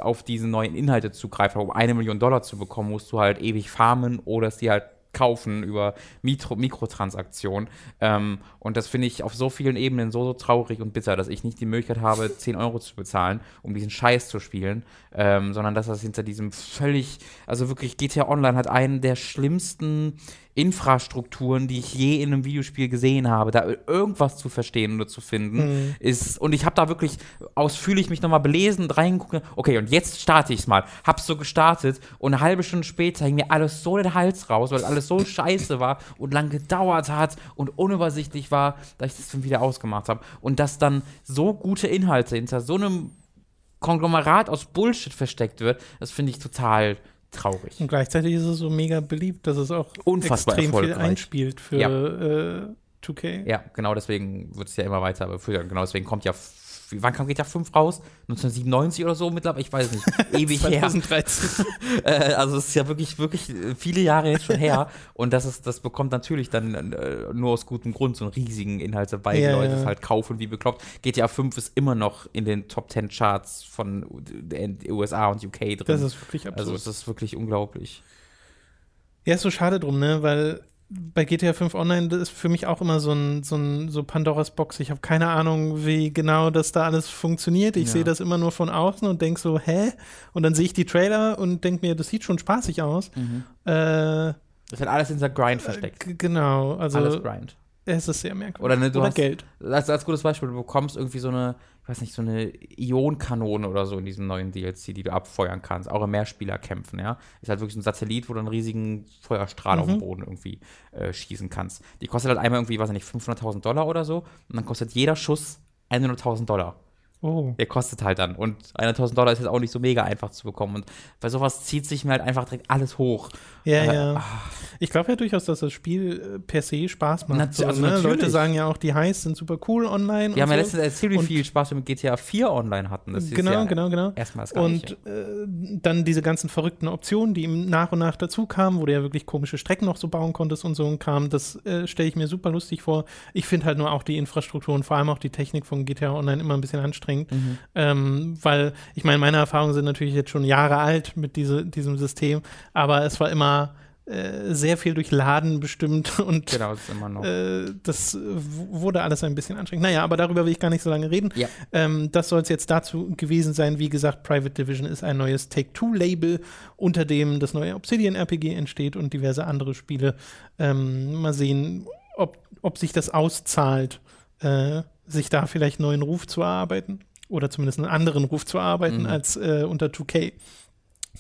auf diese neuen Inhalte zugreifen. Eine Million Dollar zu bekommen, musst du halt ewig farmen oder sie halt kaufen über Mikro Mikrotransaktionen. Ähm, und das finde ich auf so vielen Ebenen so, so traurig und bitter, dass ich nicht die Möglichkeit habe, 10 Euro zu bezahlen, um diesen Scheiß zu spielen, ähm, sondern dass das hinter diesem völlig, also wirklich GTA Online hat einen der schlimmsten Infrastrukturen, die ich je in einem Videospiel gesehen habe, da irgendwas zu verstehen oder zu finden, mhm. ist, und ich habe da wirklich ausführlich mich nochmal belesen, reingeguckt, okay, und jetzt starte ich es mal. Hab's so gestartet und eine halbe Stunde später hing mir alles so den Hals raus, weil alles so scheiße war und lang gedauert hat und unübersichtlich war, dass ich das dann wieder ausgemacht habe. Und dass dann so gute Inhalte hinter so einem Konglomerat aus Bullshit versteckt wird, das finde ich total traurig. Und gleichzeitig ist es so mega beliebt, dass es auch Unfassbar extrem viel einspielt für ja. äh, 2K. Ja, genau deswegen wird es ja immer weiter. Genau deswegen kommt ja wann kam GTA 5 raus? 1997 oder so mittlerweile? Ich weiß nicht. Ewig 2013. her. äh, also es ist ja wirklich, wirklich viele Jahre jetzt schon her. Und das ist, das bekommt natürlich dann äh, nur aus gutem Grund so einen riesigen Inhalt ja, die Leute ja. es halt kaufen wie bekloppt. GTA 5 ist immer noch in den Top 10 Charts von den USA und UK drin. Das ist wirklich absurd. Also es ist wirklich unglaublich. Ja, ist so schade drum, ne? Weil bei GTA 5 Online das ist für mich auch immer so ein, so ein so Pandoras Box. Ich habe keine Ahnung, wie genau das da alles funktioniert. Ich ja. sehe das immer nur von außen und denke so, hä? Und dann sehe ich die Trailer und denke mir, das sieht schon spaßig aus. Mhm. Äh, das hat alles in der Grind versteckt. Genau, also. Alles Grind. Es ist sehr merkwürdig. Oder, ne, du oder hast, Geld. Als, als gutes Beispiel, du bekommst irgendwie so eine, ich weiß nicht, so eine Ionkanone oder so in diesem neuen DLC, die du abfeuern kannst. Auch im Mehrspielerkämpfen, ja. Ist halt wirklich so ein Satellit, wo du einen riesigen Feuerstrahl mhm. auf den mhm. Boden irgendwie äh, schießen kannst. Die kostet halt einmal irgendwie, weiß ich nicht, 500.000 Dollar oder so. Und dann kostet jeder Schuss 100.000 Dollar. Oh. Der kostet halt dann. Und 100.000 Dollar ist jetzt auch nicht so mega einfach zu bekommen. Und bei sowas zieht sich mir halt einfach direkt alles hoch. Ja, äh, ja. Ach. Ich glaube ja durchaus, dass das Spiel äh, per se Spaß macht. Nat so, also ne? Leute sagen ja auch, die Highs sind super cool online. Wir haben so. ja letztens erzählt, wie viel Spaß wir mit GTA 4 online hatten. Das genau, ja genau, genau. Erstmal das Und äh, dann diese ganzen verrückten Optionen, die ihm nach und nach dazu kamen, wo du ja wirklich komische Strecken noch so bauen konntest und so und kam, das äh, stelle ich mir super lustig vor. Ich finde halt nur auch die Infrastruktur und vor allem auch die Technik von GTA Online immer ein bisschen anstrengend. Mhm. Ähm, weil, ich meine, meine Erfahrungen sind natürlich jetzt schon Jahre alt mit diese, diesem System, aber es war immer äh, sehr viel durch Laden bestimmt und genau, das. Äh, das wurde alles ein bisschen anstrengend. Naja, aber darüber will ich gar nicht so lange reden. Ja. Ähm, das soll es jetzt dazu gewesen sein. Wie gesagt, Private Division ist ein neues Take-Two-Label, unter dem das neue Obsidian RPG entsteht und diverse andere Spiele. Ähm, mal sehen, ob, ob sich das auszahlt, äh, sich da vielleicht einen neuen Ruf zu erarbeiten oder zumindest einen anderen Ruf zu erarbeiten mhm. als äh, unter 2K.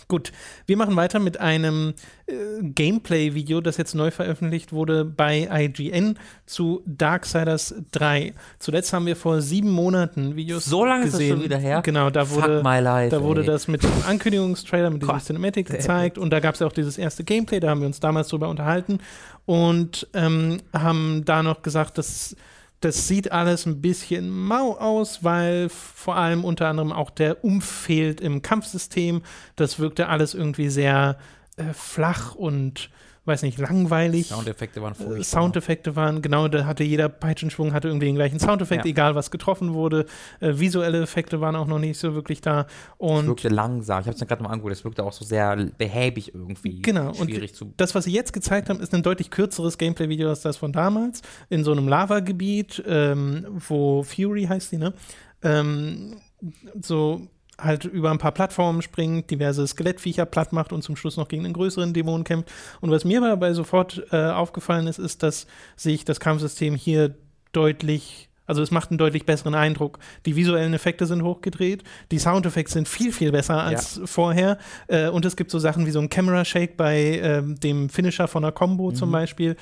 Gut, wir machen weiter mit einem äh, Gameplay-Video, das jetzt neu veröffentlicht wurde bei IGN zu Darksiders 3. Zuletzt haben wir vor sieben Monaten Videos So lange ist das gesehen. schon wieder her? Genau, da wurde, life, da wurde das mit dem Ankündigungstrailer, mit diesem Gott, Cinematic gezeigt und da gab es ja auch dieses erste Gameplay, da haben wir uns damals drüber unterhalten und ähm, haben da noch gesagt, dass das sieht alles ein bisschen mau aus, weil vor allem unter anderem auch der Umf fehlt im Kampfsystem. Das wirkte alles irgendwie sehr äh, flach und weiß nicht, langweilig. Soundeffekte waren Äh, furchtbar. Soundeffekte waren, genau, da hatte jeder Peitschenschwung hatte irgendwie den gleichen Soundeffekt, Ja. egal was getroffen wurde. Äh, visuelle Effekte waren auch noch nicht so wirklich da. Es Und wirkte langsam. Ich habe es mir gerade mal angeguckt. Es wirkte auch so sehr behäbig irgendwie. Genau, und Schwierig zu. das, was sie jetzt gezeigt haben, ist ein deutlich kürzeres Gameplay-Video als das von damals. In so einem Lavagebiet, ähm, wo Fury heißt die, ne? Ähm, so halt über ein paar Plattformen springt, diverse Skelettviecher platt macht und zum Schluss noch gegen einen größeren Dämon kämpft. Und was mir dabei sofort äh, aufgefallen ist, ist, dass sich das Kampfsystem hier deutlich also es macht einen deutlich besseren Eindruck. Die visuellen Effekte sind hochgedreht, die Soundeffekte sind viel, viel besser als vorher. Äh, und es gibt so Sachen wie so ein Camera Shake bei ähm, dem Finisher von einer Combo Mhm. zum Beispiel,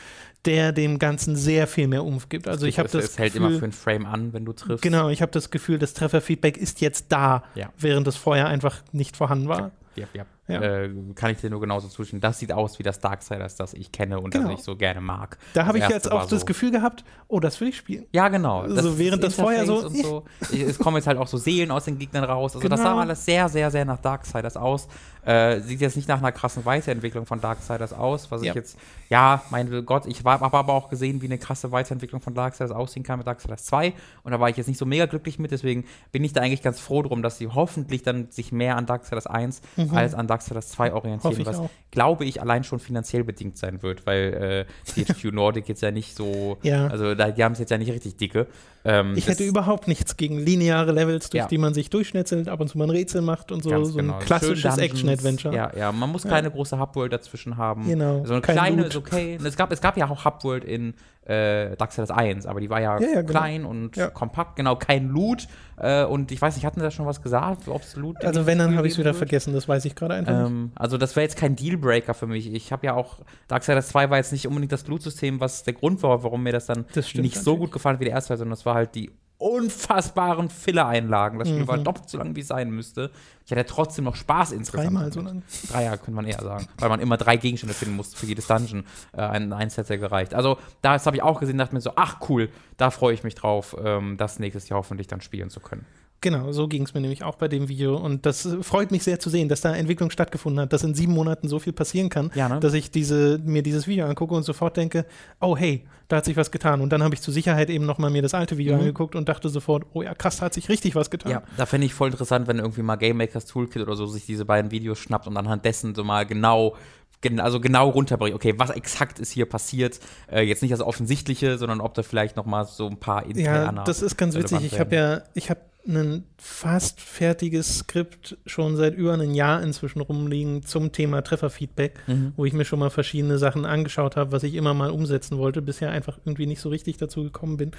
der dem Ganzen sehr viel mehr Umf gibt. Also ich habe das es hält Gefühl, immer für einen Frame an, wenn du triffst. genau, ich habe das Gefühl, das Trefferfeedback ist jetzt da, Ja. während es vorher einfach nicht vorhanden war. Ja, ja. Ja. Äh, kann ich dir nur genauso zustimmen. Das sieht aus wie das Darksiders, das ich kenne und Genau. das ich so gerne mag. Da habe ich jetzt auch das so- Gefühl gehabt, oh, das will ich spielen. Ja, genau. So während das vorher so- so. Es kommen jetzt halt auch so Seelen aus den Gegnern raus. Also das Genau. sah alles sehr, sehr, sehr nach Darksiders aus. Äh, sieht jetzt nicht nach einer krassen Weiterentwicklung von Darksiders aus, was Ja. ich jetzt, ja, mein Gott, ich habe aber auch gesehen, wie eine krasse Weiterentwicklung von Darksiders aussehen kann mit Darksiders 2 und da war ich jetzt nicht so mega glücklich mit, deswegen bin ich da eigentlich ganz froh drum, dass sie hoffentlich dann sich mehr an Darksiders 1 als an Darksiders 2 orientieren, was auch. glaube ich allein schon finanziell bedingt sein wird, weil äh, THQ Nordic jetzt ja nicht so, Ja. also da, die haben es jetzt ja nicht richtig dicke. Ähm, Ich hätte überhaupt nichts gegen lineare Levels, durch Ja. die man sich durchschnetzelt, ab und zu mal ein Rätsel macht und so. Ganz so ein genau. klassisches. Action-Adventure. Ja, ja, man muss keine große Hubworld dazwischen haben. Genau. So eine Kein kleine Loot. ist okay. Es gab, es gab ja auch Hubworld in äh, Darksiders 1, aber die war ja, Ja, ja, genau. klein und Ja. kompakt, genau, kein Loot. Äh, und ich weiß nicht, hatten Sie da schon was gesagt, ob es Loot Also wenn, dann habe ich es wieder wird? vergessen, das weiß ich gerade einfach. Ähm, also das wäre jetzt kein Dealbreaker für mich. Ich habe ja auch, Darksiders 2 war jetzt nicht unbedingt das Loot-System, was der Grund war, warum mir das dann Das nicht so gut gefallen hat wie der erste sondern das war halt die unfassbaren Filler-Einlagen. Das Spiel Mhm. war doppelt so lang, wie es sein müsste. Ich hatte trotzdem noch Spaß insgesamt. Dreimal so lang. Drei Jahre könnte man eher sagen, weil man immer drei Gegenstände finden musste für jedes Dungeon. Äh, ein, ein Set gereicht. Also das habe ich auch gesehen, dachte mir so, ach cool, da freue ich mich drauf, ähm, das nächstes Jahr hoffentlich dann spielen zu können. Genau, so ging es mir nämlich auch bei dem Video. Und das freut mich sehr zu sehen, dass da Entwicklung stattgefunden hat, dass in sieben Monaten so viel passieren kann, Ja, ne? dass ich diese, mir dieses Video angucke und sofort denke, oh hey, da hat sich was getan. Und dann habe ich zur Sicherheit eben nochmal mir das alte Video Mhm. angeguckt und dachte sofort, oh ja, krass, da hat sich richtig was getan. Ja, da fände ich voll interessant, wenn irgendwie mal Game Makers Toolkit oder so sich diese beiden Videos schnappt und anhand dessen so mal genau, gen also genau runterbringt, okay, was exakt ist hier passiert. Äh, jetzt nicht das Offensichtliche, sondern ob da vielleicht noch mal so ein paar Ja, interne das ist ganz witzig. Ich habe ja, ich habe ein fast fertiges Skript schon seit über einem Jahr inzwischen rumliegen zum Thema Trefferfeedback, Mhm. wo ich mir schon mal verschiedene Sachen angeschaut habe, was ich immer mal umsetzen wollte, bisher einfach irgendwie nicht so richtig dazu gekommen bin.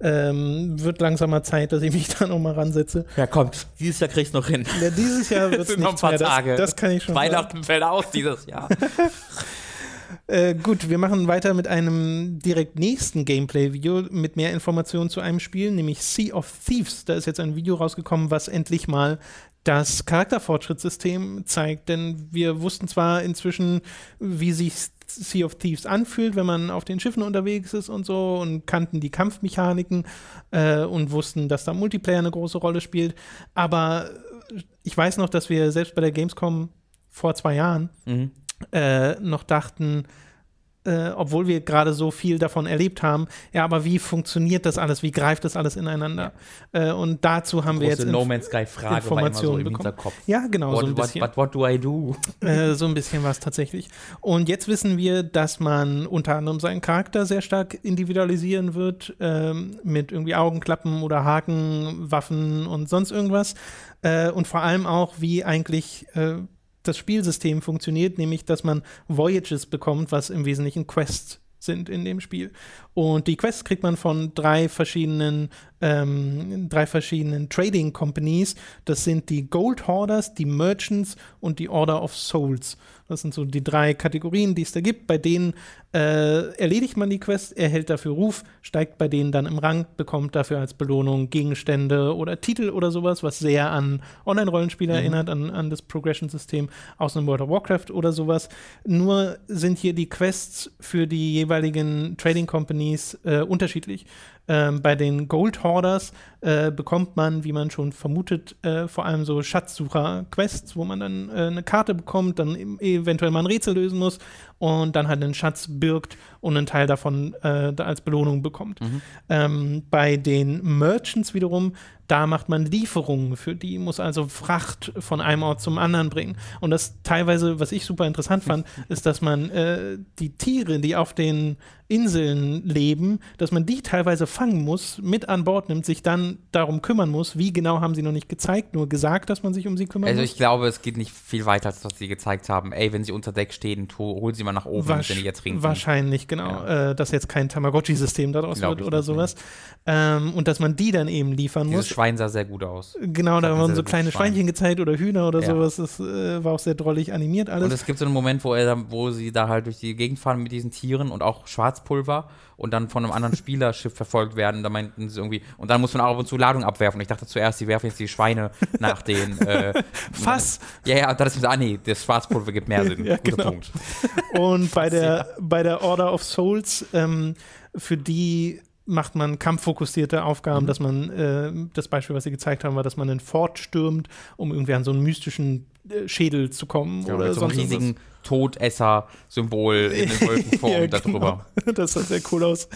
Ähm, wird langsamer Zeit, dass ich mich da noch mal ransetze. Ja, kommt, dieses Jahr kriegst du noch hin. Ja, dieses Jahr wird es noch ein paar mehr. Das, Tage. das kann ich schon sagen. Weihnachten fällt aus dieses Jahr. Äh, gut, wir machen weiter mit einem direkt nächsten Gameplay-Video mit mehr Informationen zu einem Spiel, nämlich Sea of Thieves. Da ist jetzt ein Video rausgekommen, was endlich mal das Charakterfortschrittssystem zeigt, denn wir wussten zwar inzwischen, wie sich Sea of Thieves anfühlt, wenn man auf den Schiffen unterwegs ist und so und kannten die Kampfmechaniken äh, und wussten, dass da Multiplayer eine große Rolle spielt, aber ich weiß noch, dass wir selbst bei der Gamescom vor zwei Jahren mhm. äh, noch dachten, äh, obwohl wir gerade so viel davon erlebt haben, ja, aber wie funktioniert das alles? Wie greift das alles ineinander? Äh, und dazu haben wir jetzt No Man's Sky Frage war immer so Informationen bekommen. Ja, genau, What, so ein what, bisschen. what, what do I do? Äh, so ein bisschen war es tatsächlich. Und jetzt wissen wir, dass man unter anderem seinen Charakter sehr stark individualisieren wird, ähm, mit irgendwie Augenklappen oder Haken, Waffen und sonst irgendwas. Äh, und vor allem auch, wie eigentlich äh, das Spielsystem funktioniert, nämlich, dass man Voyages bekommt, was im Wesentlichen Quests sind in dem Spiel. Und die Quests kriegt man von drei verschiedenen ähm, drei verschiedenen Trading Companies. Das sind die Gold Hoarders, die Merchants und die Order of Souls. Das sind so die drei Kategorien, die es da gibt. Bei denen äh, erledigt man die Quest, erhält dafür Ruf, steigt bei denen dann im Rang, bekommt dafür als Belohnung Gegenstände oder Titel oder sowas, was sehr an Online-Rollenspiele mhm. erinnert, an, an das Progression-System aus einem World of Warcraft oder sowas. Nur sind hier die Quests für die jeweiligen Trading Companies äh, unterschiedlich. Ähm, bei den Gold Hoarders äh, bekommt man, wie man schon vermutet, äh, vor allem so Schatzsucher-Quests, wo man dann äh, eine Karte bekommt, dann eventuell mal ein Rätsel lösen muss und dann halt einen Schatz birgt und einen Teil davon äh, als Belohnung bekommt. Mhm. Ähm, bei den Merchants wiederum da macht man Lieferungen für die, muss also Fracht von einem Ort zum anderen bringen. Und das teilweise, was ich super interessant fand, ist, dass man äh, die Tiere, die auf den Inseln leben, dass man die teilweise fangen muss, mit an Bord nimmt, sich dann darum kümmern muss. Wie genau haben sie noch nicht gezeigt, nur gesagt, dass man sich um sie kümmern also muss? Also ich glaube, es geht nicht viel weiter, als was sie gezeigt haben. Ey, wenn sie unter Deck stehen, hol sie mal nach oben, Wasch wenn die jetzt trinken. Wahrscheinlich, genau. Ja. Äh, dass jetzt kein Tamagotchi-System daraus wird oder sowas. Ähm, und dass man die dann eben liefern Dieses muss. Schwein sah sehr gut aus. Genau, da wurden so kleine Schwein. Schweinchen gezeigt oder Hühner oder ja. sowas. Das äh, war auch sehr drollig animiert alles. Und es gibt so einen Moment, wo, er, wo sie da halt durch die Gegend fahren mit diesen Tieren und auch Schwarzpulver und dann von einem anderen Spielerschiff verfolgt werden. Da meinten sie irgendwie, und dann muss man auch ab und zu Ladung abwerfen. Ich dachte zuerst, sie werfen jetzt die Schweine nach den. Äh, Fass! Ja, ja, da ist mir ah nee, das Schwarzpulver gibt mehr Sinn. ja, genau. Punkt. Und bei der, bei der Order of Souls, ähm, für die macht man kampffokussierte Aufgaben, mhm. dass man, äh, das Beispiel, was sie gezeigt haben, war, dass man einen Fort stürmt, um irgendwie an so einen mystischen Schädel zu kommen. Ja, oder mit so einem riesigen Todesser-Symbol in den Wolkenform ja, darüber. Genau. Das sah sehr cool aus.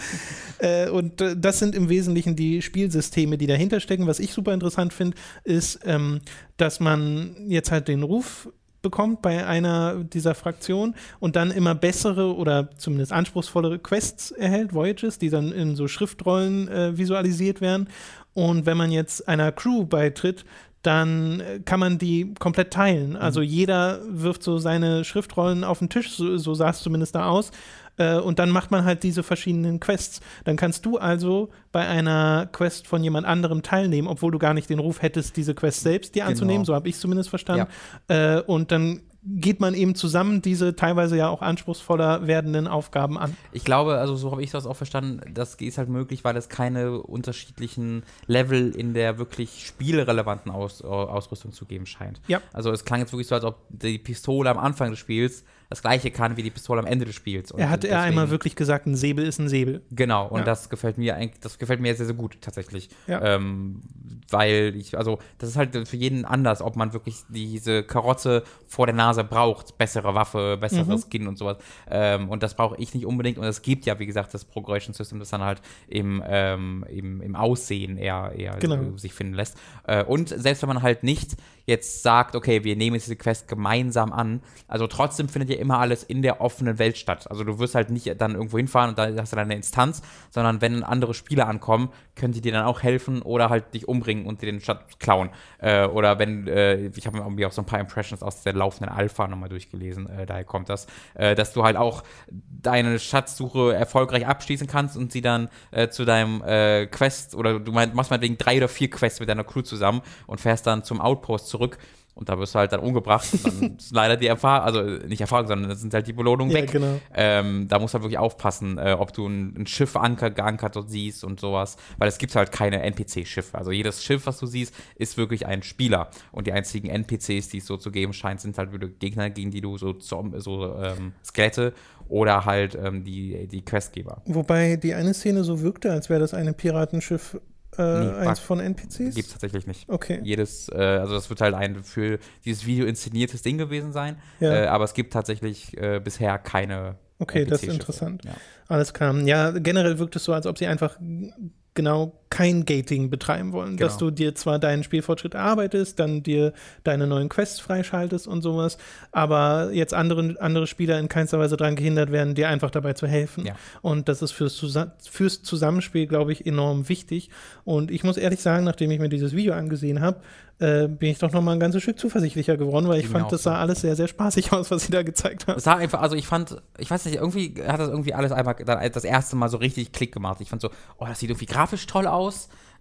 Äh, und äh, das sind im Wesentlichen die Spielsysteme, die dahinter stecken. Was ich super interessant finde, ist, ähm, dass man jetzt halt den Ruf bekommt bei einer dieser Fraktionen und dann immer bessere oder zumindest anspruchsvollere Quests erhält, Voyages, die dann in so Schriftrollen äh, visualisiert werden. Und wenn man jetzt einer Crew beitritt, dann äh, kann man die komplett teilen. Also mhm. jeder wirft so seine Schriftrollen auf den Tisch, so, so sah es zumindest da aus. Äh, und dann macht man halt diese verschiedenen Quests. Dann kannst du also bei einer Quest von jemand anderem teilnehmen, obwohl du gar nicht den Ruf hättest, diese Quest selbst dir anzunehmen. Genau. So habe ich es zumindest verstanden. Ja. Äh, und dann geht man eben zusammen diese teilweise ja auch anspruchsvoller werdenden Aufgaben an. Ich glaube, also so habe ich das auch verstanden, das ist halt möglich, weil es keine unterschiedlichen Level in der wirklich spielrelevanten Aus, Ausrüstung zu geben scheint. Ja. Also es klang jetzt wirklich so, als ob die Pistole am Anfang des Spiels das gleiche kann wie die Pistole am Ende des Spiels. Und er hat er einmal wirklich gesagt, ein Säbel ist ein Säbel. Genau, und ja. das gefällt mir eigentlich, das gefällt mir sehr, sehr gut tatsächlich. Ja. Ähm, weil ich, also das ist halt für jeden anders, ob man wirklich diese Karotze vor der Nase braucht, bessere Waffe, besseres mhm. Skin und sowas. Ähm, und das brauche ich nicht unbedingt. Und es gibt ja, wie gesagt, das Progression System, das dann halt im, ähm, im, im Aussehen eher, eher genau. sich finden lässt. Äh, und selbst wenn man halt nicht jetzt sagt, okay, wir nehmen jetzt diese Quest gemeinsam an, also trotzdem findet ihr immer alles in der offenen Welt statt. Also du wirst halt nicht dann irgendwo hinfahren und da hast du dann eine Instanz, sondern wenn andere Spieler ankommen, können die dir dann auch helfen oder halt dich umbringen und dir den Stadt klauen. Äh, oder wenn, äh, ich habe mir auch so ein paar Impressions aus der laufenden Alpha nochmal durchgelesen, äh, daher kommt das, äh, dass du halt auch deine Schatzsuche erfolgreich abschließen kannst und sie dann äh, zu deinem äh, Quest oder du machst mal wegen drei oder vier Quests mit deiner Crew zusammen und fährst dann zum Outpost zurück und da wirst du halt dann umgebracht. dann ist leider die Erfahrung, also nicht Erfahrung, sondern das sind halt die Belohnungen ja, weg. Genau. Ähm, da musst du halt wirklich aufpassen, äh, ob du ein, ein, Schiff anker, geankert dort siehst und sowas. Weil es gibt halt keine NPC-Schiffe. Also jedes Schiff, was du siehst, ist wirklich ein Spieler. Und die einzigen NPCs, die es so zu geben scheint, sind halt wieder Gegner, gegen die du so, so ähm, Skelette oder halt ähm, die, die Questgeber. Wobei die eine Szene so wirkte, als wäre das ein Piratenschiff äh, nee, eins von NPCs? Gibt es tatsächlich nicht. Okay. Jedes, äh, also das wird halt ein für dieses Video inszeniertes Ding gewesen sein. Ja. Äh, aber es gibt tatsächlich äh, bisher keine. Okay, das ist interessant. Ja. Alles klar. Ja, generell wirkt es so, als ob sie einfach genau kein Gating betreiben wollen, genau. dass du dir zwar deinen Spielfortschritt erarbeitest, dann dir deine neuen Quests freischaltest und sowas, aber jetzt andere, andere Spieler in keinster Weise daran gehindert werden, dir einfach dabei zu helfen. Ja. Und das ist fürs, fürs Zusammenspiel, glaube ich, enorm wichtig. Und ich muss ehrlich sagen, nachdem ich mir dieses Video angesehen habe, äh, bin ich doch noch mal ein ganzes Stück zuversichtlicher geworden, weil ich, fand, das sah alles sehr, sehr spaßig aus, was sie da gezeigt haben. Es sah einfach, also ich fand, ich weiß nicht, irgendwie hat das irgendwie alles einmal das erste Mal so richtig Klick gemacht. Ich fand so, oh, das sieht irgendwie grafisch toll aus.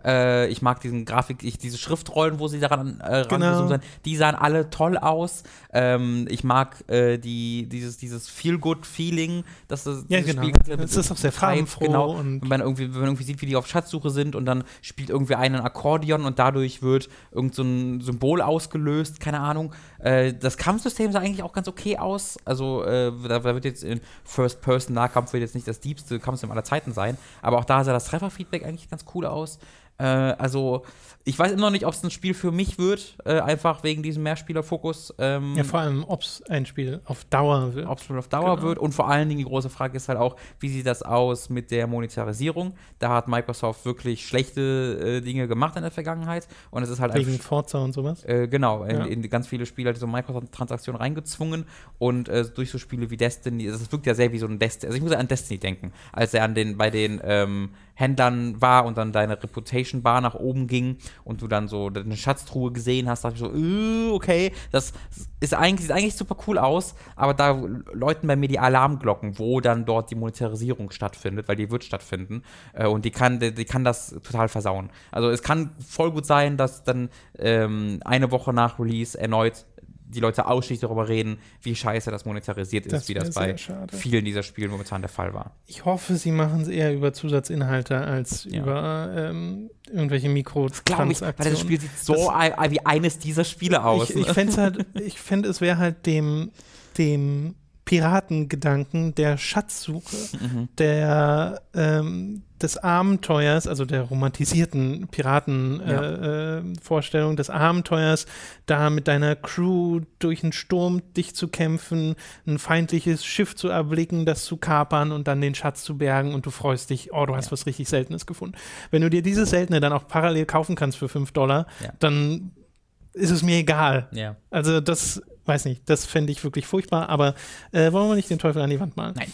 Äh, ich mag diesen Grafik, ich, diese Schriftrollen, wo sie daran äh, Genau. sind, die sahen alle toll aus. Ähm, ich mag äh, die, dieses, dieses Feel-Good-Feeling, dass das Ja, genau. Spiel ganz Es ist auch sehr farbenfroh Genau. und- wenn man irgendwie, wenn man irgendwie sieht, wie die auf Schatzsuche sind und dann spielt irgendwie einer ein Akkordeon und dadurch wird irgend so ein Symbol ausgelöst, keine Ahnung. Äh, das Kampfsystem sah eigentlich auch ganz okay aus. Also äh, da, da wird jetzt in First-Person-Nahkampf wird jetzt nicht das diebste Kampfsystem aller Zeiten sein, aber auch da sah das Trefferfeedback eigentlich ganz cool aus. Äh, also ich weiß immer noch nicht, ob es ein Spiel für mich wird, äh, einfach wegen diesem Mehrspielerfokus. Ähm, Ja, vor allem, ob es ein Spiel auf Dauer wird. ob es auf Dauer Genau. wird. Und vor allen Dingen die große Frage ist halt auch, wie sieht das aus mit der Monetarisierung? Da hat Microsoft wirklich schlechte äh, Dinge gemacht in der Vergangenheit. Und es ist halt Wegen. Forza und sowas. Äh, genau, in, Ja. in ganz viele Spiele halt so Microtransaktionen reingezwungen und äh, durch so Spiele wie Destiny, das wirkt ja sehr wie so ein Destiny, also ich muss ja an Destiny denken, als er an den, bei den ähm, Händlern war und dann deine Reputation Bar nach oben ging und du dann so eine Schatztruhe gesehen hast, dachte ich so, äh, okay, das ist eigentlich, sieht eigentlich super cool aus, aber da läuten bei mir die Alarmglocken, wo dann dort die Monetarisierung stattfindet, weil die wird stattfinden äh, und die kann, die, die kann das total versauen. Also es kann voll gut sein, dass dann ähm, eine Woche nach Release erneut die Leute ausschließlich darüber reden, wie scheiße das monetarisiert ist, Das wie das bei vielen dieser Spiele momentan der Fall war. Ich hoffe, sie machen es eher über Zusatzinhalte als Ja. über ähm, irgendwelche Glaube ich, Mikrotransaktionen. weil das Spiel sieht so Das- wie eines dieser Spiele aus. Ich, ich fände halt, ich fände, es wäre halt dem, dem Piratengedanken der Schatzsuche, Mhm. der ähm, des Abenteuers, also der romantisierten Piratenvorstellung äh, Vorstellung des Abenteuers, da mit deiner Crew durch einen Sturm dich zu kämpfen, ein feindliches Schiff zu erblicken, das zu kapern und dann den Schatz zu bergen und du freust dich, oh, du hast was richtig Seltenes gefunden. Wenn du dir dieses Seltene dann auch parallel kaufen kannst für 5 Dollar, Ja. dann ist es mir egal. ja. Also das, weiß nicht, das fände ich wirklich furchtbar, aber äh, wollen wir nicht den Teufel an die Wand malen? Nein.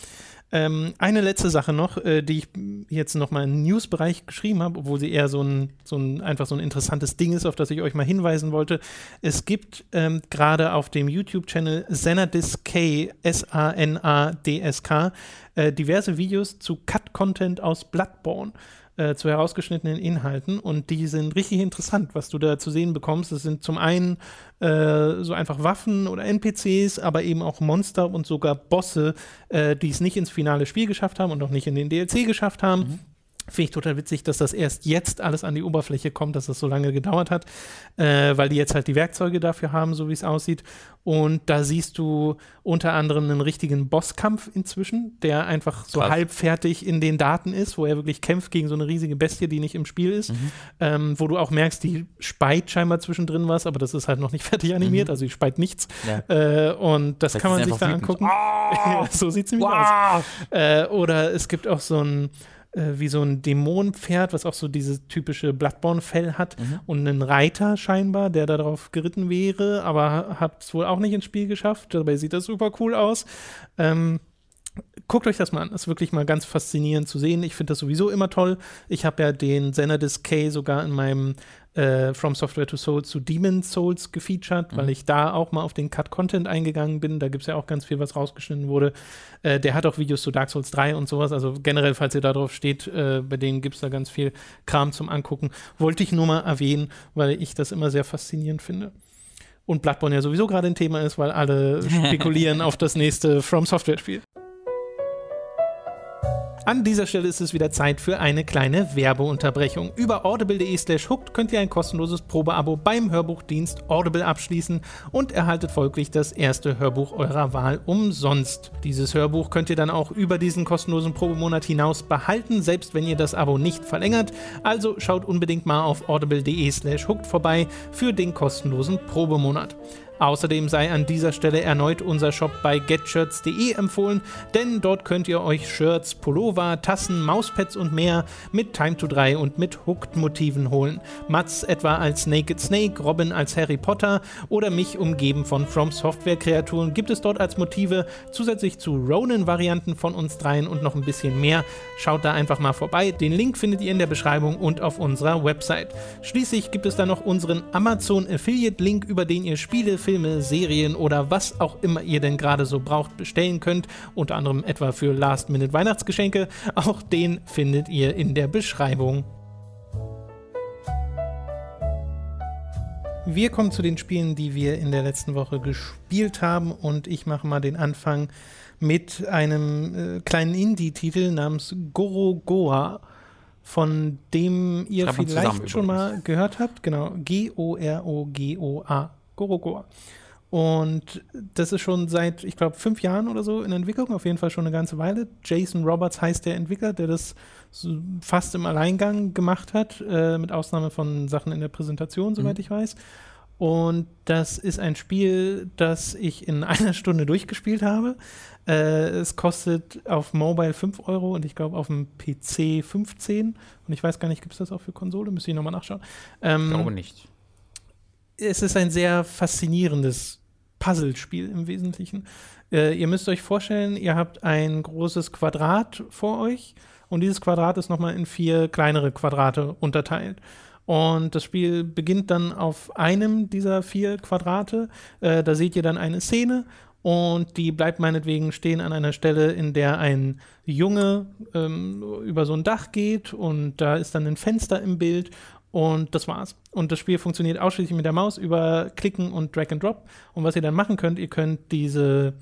Ähm, eine letzte Sache noch, äh, die ich jetzt noch mal im News-Bereich geschrieben habe, obwohl sie eher so ein, so ein, einfach so ein interessantes Ding ist, auf das ich euch mal hinweisen wollte. Es gibt ähm, gerade auf dem YouTube-Channel Xanadisc, S-A-N-A-D-S-K, äh, diverse Videos zu Cut-Content aus Bloodborne äh, zu herausgeschnittenen Inhalten und die sind richtig interessant, was du da zu sehen bekommst. Es sind zum einen äh, so einfach Waffen oder NPCs, aber eben auch Monster und sogar Bosse, äh, die es nicht ins finale Spiel geschafft haben und auch nicht in den DLC geschafft haben. Finde ich total witzig, dass das erst jetzt alles an die Oberfläche kommt, dass das so lange gedauert hat, äh, weil die jetzt halt die Werkzeuge dafür haben, so wie es aussieht. Und da siehst du unter anderem einen richtigen Bosskampf inzwischen, der einfach so Krass. halbfertig in den Daten ist, wo er wirklich kämpft gegen so eine riesige Bestie, die nicht im Spiel ist, ähm, wo du auch merkst, die speit scheinbar zwischendrin was, aber das ist halt noch nicht fertig animiert, also die speit nichts. Ja. Äh, und das Vielleicht kann man sich da wütend. angucken. Ah! Ja, so sieht es nämlich aus. Wow! Äh, oder es gibt auch so ein, wie so ein Dämonenpferd, was auch so dieses typische Bloodborne-Fell hat Mhm. und einen Reiter scheinbar, der darauf geritten wäre, aber hat es wohl auch nicht ins Spiel geschafft. Dabei sieht das super cool aus. Ähm, Guckt euch das mal an. Das ist wirklich mal ganz faszinierend zu sehen. Ich finde das sowieso immer toll. Ich habe ja den Xanadis K sogar in meinem äh, From Software to Souls zu Demon's Souls gefeatured, weil ich da auch mal auf den Cut-Content eingegangen bin. Da gibt es ja auch ganz viel, was rausgeschnitten wurde. Äh, der hat auch Videos zu Dark Souls 3 und sowas. Also generell, falls ihr da drauf steht, äh, bei denen gibt es da ganz viel Kram zum Angucken. Wollte ich nur mal erwähnen, weil ich das immer sehr faszinierend finde. Und Bloodborne ja sowieso gerade ein Thema ist, weil alle spekulieren auf das nächste From Software Spiel. An dieser Stelle ist es wieder Zeit für eine kleine Werbeunterbrechung. Über audible.de slash hooked könnt ihr ein kostenloses Probeabo beim Hörbuchdienst Audible abschließen und erhaltet folglich das erste Hörbuch eurer Wahl umsonst. Dieses Hörbuch könnt ihr dann auch über diesen kostenlosen Probemonat hinaus behalten, selbst wenn ihr das Abo nicht verlängert. Also schaut unbedingt mal auf audible.de slash hooked vorbei für den kostenlosen Probemonat. Außerdem sei an dieser Stelle erneut unser Shop bei getshirts.de empfohlen, denn dort könnt ihr euch Shirts, Pullover, Tassen, Mauspads und mehr mit Time to 3 und mit Hooked-Motiven holen. Mats etwa als Naked Snake, Robin als Harry Potter oder mich umgeben von From Software-Kreaturen gibt es dort als Motive, zusätzlich zu Ronin-Varianten von uns dreien und noch ein bisschen mehr. Schaut da einfach mal vorbei. Den Link findet ihr in der Beschreibung und auf unserer Website. Schließlich gibt es da noch unseren Amazon Affiliate-Link, über den ihr Spiele, Filme, Serien oder was auch immer ihr denn gerade so braucht bestellen könnt. Unter anderem etwa für Last-Minute-Weihnachtsgeschenke. Auch den findet ihr in der Beschreibung. Wir kommen zu den Spielen, die wir in der letzten Woche gespielt haben und ich mache mal den Anfang mit einem äh, kleinen Indie-Titel namens Gorogoa, von dem ihr vielleicht schon mal gehört habt. Genau, G-O-R-O-G-O-A. Gorogoa. Und das ist schon seit, ich glaube, fünf Jahren oder so in Entwicklung, auf jeden Fall schon eine ganze Weile. Jason Roberts heißt der Entwickler, der das so fast im Alleingang gemacht hat, äh, mit Ausnahme von Sachen in der Präsentation, soweit mhm. ich weiß. Und das ist ein Spiel, das ich in einer Stunde durchgespielt habe. Äh, es kostet auf Mobile 5 Euro und ich glaube auf dem PC 15. Und ich weiß gar nicht, gibt es das auch für Konsole? Müsste ich nochmal nachschauen. Ähm, ich glaube nicht. Es ist ein sehr faszinierendes Puzzlespiel im Wesentlichen. Äh, ihr müsst euch vorstellen, ihr habt ein großes Quadrat vor euch und dieses Quadrat ist nochmal in vier kleinere Quadrate unterteilt. Und das Spiel beginnt dann auf einem dieser vier Quadrate. Äh, da seht ihr dann eine Szene und die bleibt meinetwegen stehen an einer Stelle, in der ein Junge ähm, über so ein Dach geht und da ist dann ein Fenster im Bild und das war's. Und das Spiel funktioniert ausschließlich mit der Maus über Klicken und Drag and Drop. Und was ihr dann machen könnt, ihr könnt diese,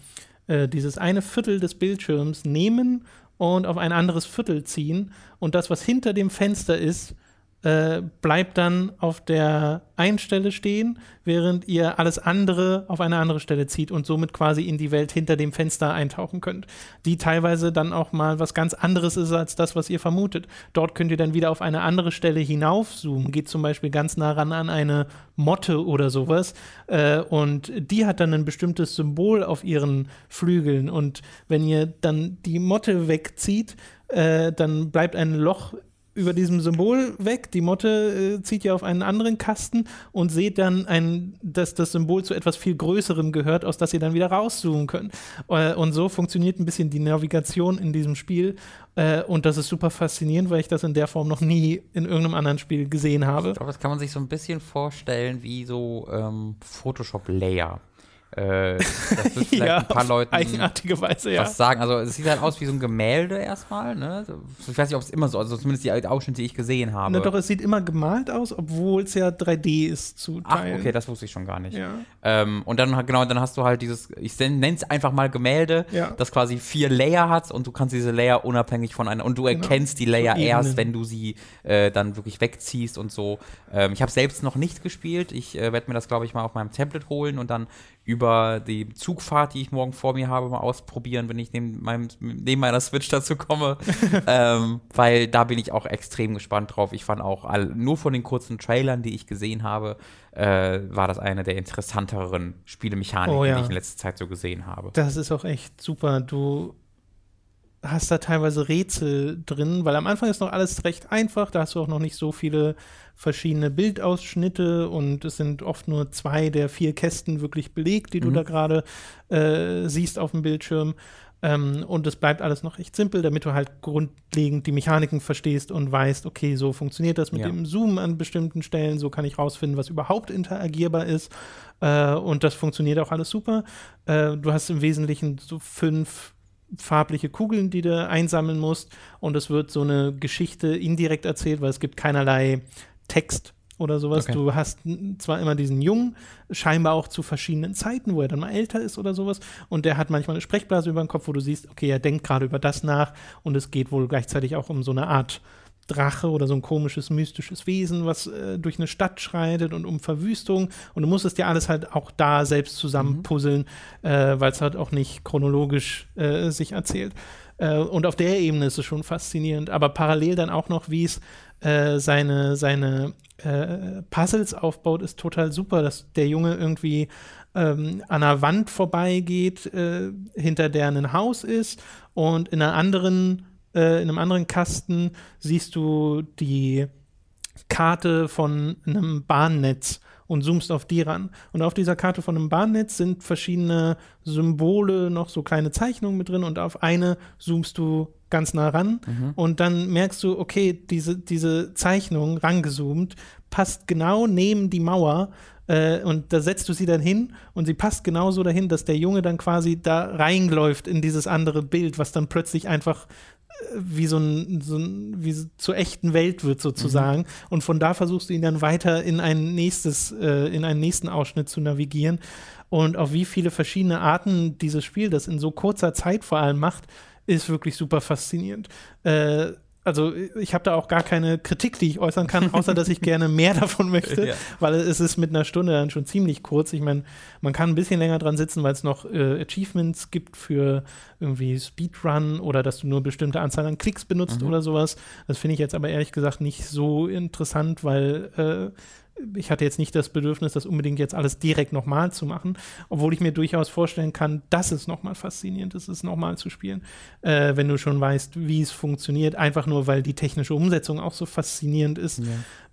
äh, dieses eine Viertel des Bildschirms nehmen und auf ein anderes Viertel ziehen. Und das, was hinter dem Fenster ist, äh, bleibt dann auf der einen Stelle stehen, während ihr alles andere auf eine andere Stelle zieht und somit quasi in die Welt hinter dem Fenster eintauchen könnt. Die teilweise dann auch mal was ganz anderes ist als das, was ihr vermutet. Dort könnt ihr dann wieder auf eine andere Stelle hinaufzoomen, geht zum Beispiel ganz nah ran an eine Motte oder sowas äh, und die hat dann ein bestimmtes Symbol auf ihren Flügeln und wenn ihr dann die Motte wegzieht, äh, dann bleibt ein Loch über diesem Symbol weg. Die Motte äh, zieht ja auf einen anderen Kasten und seht dann, ein, dass das Symbol zu etwas viel Größerem gehört, aus das ihr dann wieder rauszoomen könnt. Äh, und so funktioniert ein bisschen die Navigation in diesem Spiel. Äh, und das ist super faszinierend, weil ich das in der Form noch nie in irgendeinem anderen Spiel gesehen habe. Ich glaube, das kann man sich so ein bisschen vorstellen wie so ähm, Photoshop-Layer. Äh, das wird vielleicht ja, ein paar Leuten eigenartige Weise, ja. was sagen. Also es sieht halt aus wie so ein Gemälde erstmal. Ne? Ich weiß nicht, ob es immer so, also zumindest die Ausschnitte, die ich gesehen habe. Na doch, es sieht immer gemalt aus, obwohl es ja 3D ist zu teilen. Ach, okay, das wusste ich schon gar nicht. Ja. Ähm, und dann genau, dann hast du halt dieses, ich nenne es einfach mal Gemälde, ja. das quasi vier Layer hat und du kannst diese Layer unabhängig von einer und du genau. erkennst die Layer so erst, wenn du sie äh, dann wirklich wegziehst und so. Ähm, ich habe selbst noch nicht gespielt. Ich äh, werde mir das, glaube ich, mal auf meinem Tablet holen und dann über die Zugfahrt, die ich morgen vor mir habe, mal ausprobieren, wenn ich neben, meinem, neben meiner Switch dazu komme. ähm, weil da bin ich auch extrem gespannt drauf. Ich fand auch all, nur von den kurzen Trailern, die ich gesehen habe, äh, war das eine der interessanteren Spielemechaniken, oh, ja. die ich in letzter Zeit so gesehen habe. Das ist auch echt super. Du hast da teilweise Rätsel drin, weil am Anfang ist noch alles recht einfach, da hast du auch noch nicht so viele verschiedene Bildausschnitte und es sind oft nur zwei der vier Kästen wirklich belegt, die mhm. du da gerade äh, siehst auf dem Bildschirm. Ähm, und es bleibt alles noch recht simpel, damit du halt grundlegend die Mechaniken verstehst und weißt, okay, so funktioniert das mit ja. dem Zoom an bestimmten Stellen, so kann ich rausfinden, was überhaupt interagierbar ist. Äh, und das funktioniert auch alles super. Äh, du hast im Wesentlichen so fünf farbliche Kugeln, die du einsammeln musst. Und es wird so eine Geschichte indirekt erzählt, weil es gibt keinerlei Text oder sowas. Okay. Du hast zwar immer diesen Jungen, scheinbar auch zu verschiedenen Zeiten, wo er dann mal älter ist oder sowas. Und der hat manchmal eine Sprechblase über den Kopf, wo du siehst, okay, er denkt gerade über das nach. Und es geht wohl gleichzeitig auch um so eine Art Drache oder so ein komisches, mystisches Wesen, was äh, durch eine Stadt schreitet und um Verwüstung. Und du musst es dir alles halt auch da selbst zusammenpuzzeln, mhm. äh, weil es halt auch nicht chronologisch äh, sich erzählt. Äh, und auf der Ebene ist es schon faszinierend. Aber parallel dann auch noch, wie es äh, seine, seine äh, Puzzles aufbaut, ist total super, dass der Junge irgendwie ähm, an einer Wand vorbeigeht, hinter der ein Haus ist und in einer anderen äh, in einem anderen Kasten siehst du die Karte von einem Bahnnetz und zoomst auf die ran. Und auf dieser Karte von einem Bahnnetz sind verschiedene Symbole, noch so kleine Zeichnungen mit drin und auf eine zoomst du ganz nah ran mhm. und dann merkst du, okay, diese, diese Zeichnung rangezoomt passt genau neben die Mauer, Äh, und da setzt du sie dann hin und sie passt genauso dahin, dass der Junge dann quasi da reinläuft in dieses andere Bild, was dann plötzlich einfach wie so ein, so ein wie so zur echten Welt wird sozusagen. Mhm. Und von da versuchst du ihn dann weiter in ein nächstes, äh, in einen nächsten Ausschnitt zu navigieren. Und auf wie viele verschiedene Arten dieses Spiel das in so kurzer Zeit vor allem macht, ist wirklich super faszinierend. Äh, also ich habe da auch gar keine Kritik, die ich äußern kann, außer dass ich gerne mehr davon möchte, ja. weil es ist mit einer Stunde dann schon ziemlich kurz. Ich meine, man kann ein bisschen länger dran sitzen, weil es noch äh, Achievements gibt für irgendwie Speedrun oder dass du nur bestimmte Anzahl an Klicks benutzt mhm. oder sowas. Das finde ich jetzt aber ehrlich gesagt nicht so interessant, weil äh, ich hatte jetzt nicht das Bedürfnis, das unbedingt jetzt alles direkt nochmal zu machen, obwohl ich mir durchaus vorstellen kann, dass es nochmal faszinierend ist, es nochmal zu spielen, äh, wenn du schon weißt, wie es funktioniert, einfach nur, weil die technische Umsetzung auch so faszinierend ist.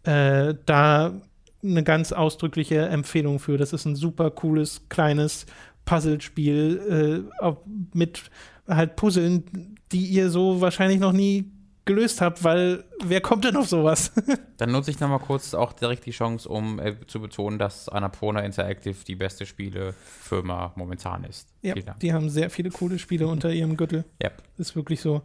Ja. Äh, da eine ganz ausdrückliche Empfehlung für. Das ist ein super cooles, kleines Puzzlespiel äh, mit halt Puzzeln, die ihr so wahrscheinlich noch nie gelöst habt, weil wer kommt denn auf sowas? Dann nutze ich nochmal kurz auch direkt die Chance, um äh, zu betonen, dass Annapurna Interactive die beste Spielefirma momentan ist. Ja, die haben sehr viele coole Spiele unter ihrem Gürtel. Ja. Ist wirklich so.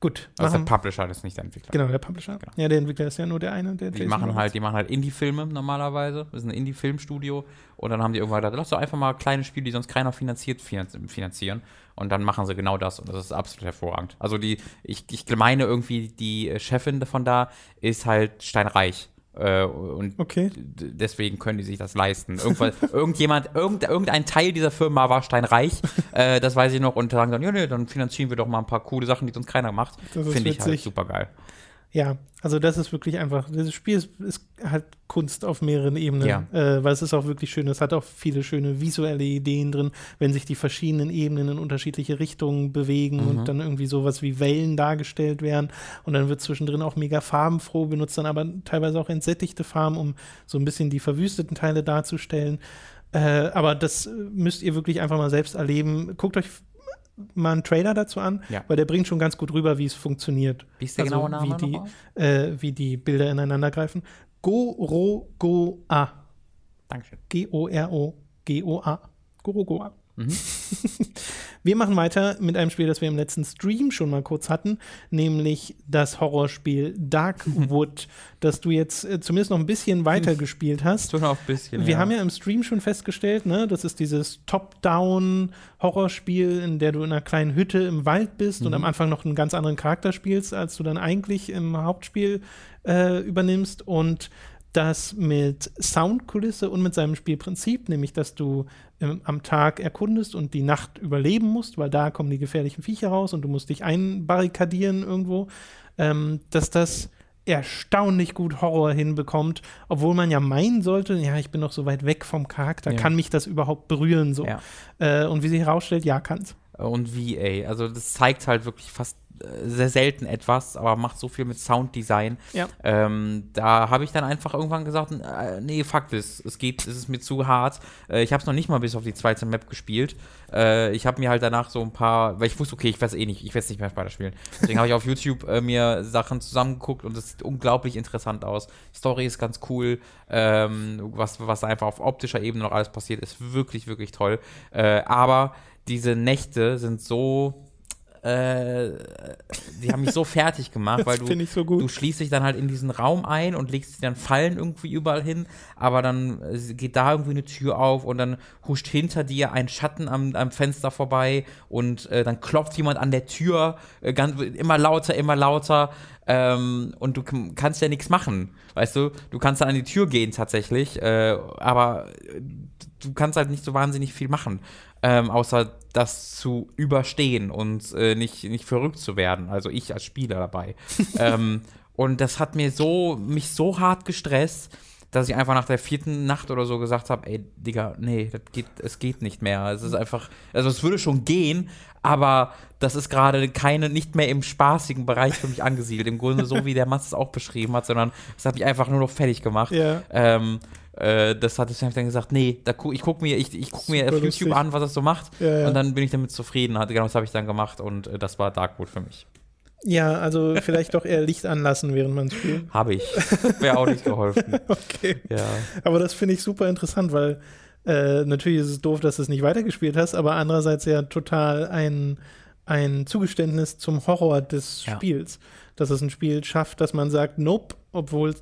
Gut. Also der Publisher ist nicht der Entwickler. Genau, der Publisher. Genau. Ja, der Entwickler ist ja nur der eine. Der die machen halt, die machen halt Indie-Filme normalerweise. Das ist ein Indie-Filmstudio. Und dann haben die irgendwann gedacht, lass doch einfach mal kleine Spiele, die sonst keiner finanziert, finanzieren. Und dann machen sie genau das. Und das ist absolut hervorragend. Also die, ich, ich meine irgendwie, die Chefin von da ist halt steinreich. Äh, und okay. deswegen können die sich das leisten. irgendjemand, irgend, irgendein Teil dieser Firma war steinreich, äh, das weiß ich noch, und sagen dann, ja, nee, dann finanzieren wir doch mal ein paar coole Sachen, die sonst keiner macht. Finde ich halt super geil. Ja, also das ist wirklich einfach, dieses Spiel ist, ist halt Kunst auf mehreren Ebenen, ja. äh, weil es ist auch wirklich schön, es hat auch viele schöne visuelle Ideen drin, wenn sich die verschiedenen Ebenen in unterschiedliche Richtungen bewegen mhm. und dann irgendwie sowas wie Wellen dargestellt werden und dann wird zwischendrin auch mega farbenfroh, benutzt dann aber teilweise auch entsättigte Farben, um so ein bisschen die verwüsteten Teile darzustellen. Äh, aber das müsst ihr wirklich einfach mal selbst erleben. Guckt euch mal einen Trailer dazu an, ja. weil der bringt schon ganz gut rüber, wie es funktioniert. Wie ist der also, genaue Name wie die, äh, wie die Bilder ineinander greifen. Goro-Go-A. Dankeschön. G-O-R-O-G-O-A. Goro-Go-A. Mhm. wir machen weiter mit einem Spiel, das wir im letzten Stream schon mal kurz hatten, nämlich das Horrorspiel Darkwood, das du jetzt äh, zumindest noch ein bisschen weiter gespielt hast. Schon noch ein bisschen. Wir ja. haben ja im Stream schon festgestellt, ne, das ist dieses Top-Down-Horrorspiel, in der du in einer kleinen Hütte im Wald bist mhm. und am Anfang noch einen ganz anderen Charakter spielst, als du dann eigentlich im Hauptspiel äh, übernimmst und das mit Soundkulisse und mit seinem Spielprinzip, nämlich dass du ähm, am Tag erkundest und die Nacht überleben musst, weil da kommen die gefährlichen Viecher raus und du musst dich einbarrikadieren irgendwo, ähm, dass das erstaunlich gut Horror hinbekommt, obwohl man ja meinen sollte, ja, ich bin noch so weit weg vom Charakter, ja. kann mich das überhaupt berühren so? Ja. Äh, und wie sich herausstellt, ja, kann's. Und ey, also das zeigt halt wirklich fast sehr selten etwas, aber macht so viel mit Sounddesign. Ja. Ähm, da habe ich dann einfach irgendwann gesagt, äh, nee, fuck this, es geht, es ist mir zu hart. Äh, ich habe es noch nicht mal bis auf die zweite Map gespielt. Äh, ich habe mir halt danach so ein paar, weil ich wusste, okay, ich weiß eh nicht, ich werde es nicht mehr weiter spielen. Deswegen habe ich auf YouTube äh, mir Sachen zusammengeguckt und es sieht unglaublich interessant aus. Story ist ganz cool, ähm, was, was einfach auf optischer Ebene noch alles passiert, ist wirklich, wirklich toll. Äh, aber diese Nächte sind so äh, die haben mich so fertig gemacht, weil du, so du schließt dich dann halt in diesen Raum ein und legst dann Fallen irgendwie überall hin, aber dann äh, geht da irgendwie eine Tür auf und dann huscht hinter dir ein Schatten am, am Fenster vorbei und äh, dann klopft jemand an der Tür, äh, ganz, immer lauter, immer lauter ähm, und du kannst ja nichts machen, weißt du? Du kannst dann an die Tür gehen tatsächlich, äh, aber du kannst halt nicht so wahnsinnig viel machen ähm, außer das zu überstehen und äh, nicht, nicht verrückt zu werden. Also ich als Spieler dabei. ähm, und das hat mir so, mich so hart gestresst, dass ich einfach nach der vierten Nacht oder so gesagt habe, ey, Digga, nee, das geht, es geht nicht mehr. Es ist einfach, also es würde schon gehen, aber das ist gerade keine, nicht mehr im spaßigen Bereich für mich angesiedelt. Im Grunde so, wie der Mats es auch beschrieben hat, sondern es hat mich einfach nur noch fertig gemacht. Ja. Ähm, äh, das hat ich dann gesagt, nee, da gu ich gucke mir, ich, ich guck mir auf lustig. YouTube an, was das so macht. Ja, ja. Und dann bin ich damit zufrieden. Genau das habe ich dann gemacht und äh, das war Darkwood für mich. Ja, also vielleicht doch eher Licht anlassen, während man spielt. Habe ich. Wäre auch nicht geholfen. okay. Ja. Aber das finde ich super interessant, weil äh, natürlich ist es doof, dass du es nicht weitergespielt hast, aber andererseits ja total ein, ein Zugeständnis zum Horror des Ja. Spiels. Dass es ein Spiel schafft, dass man sagt, nope, obwohl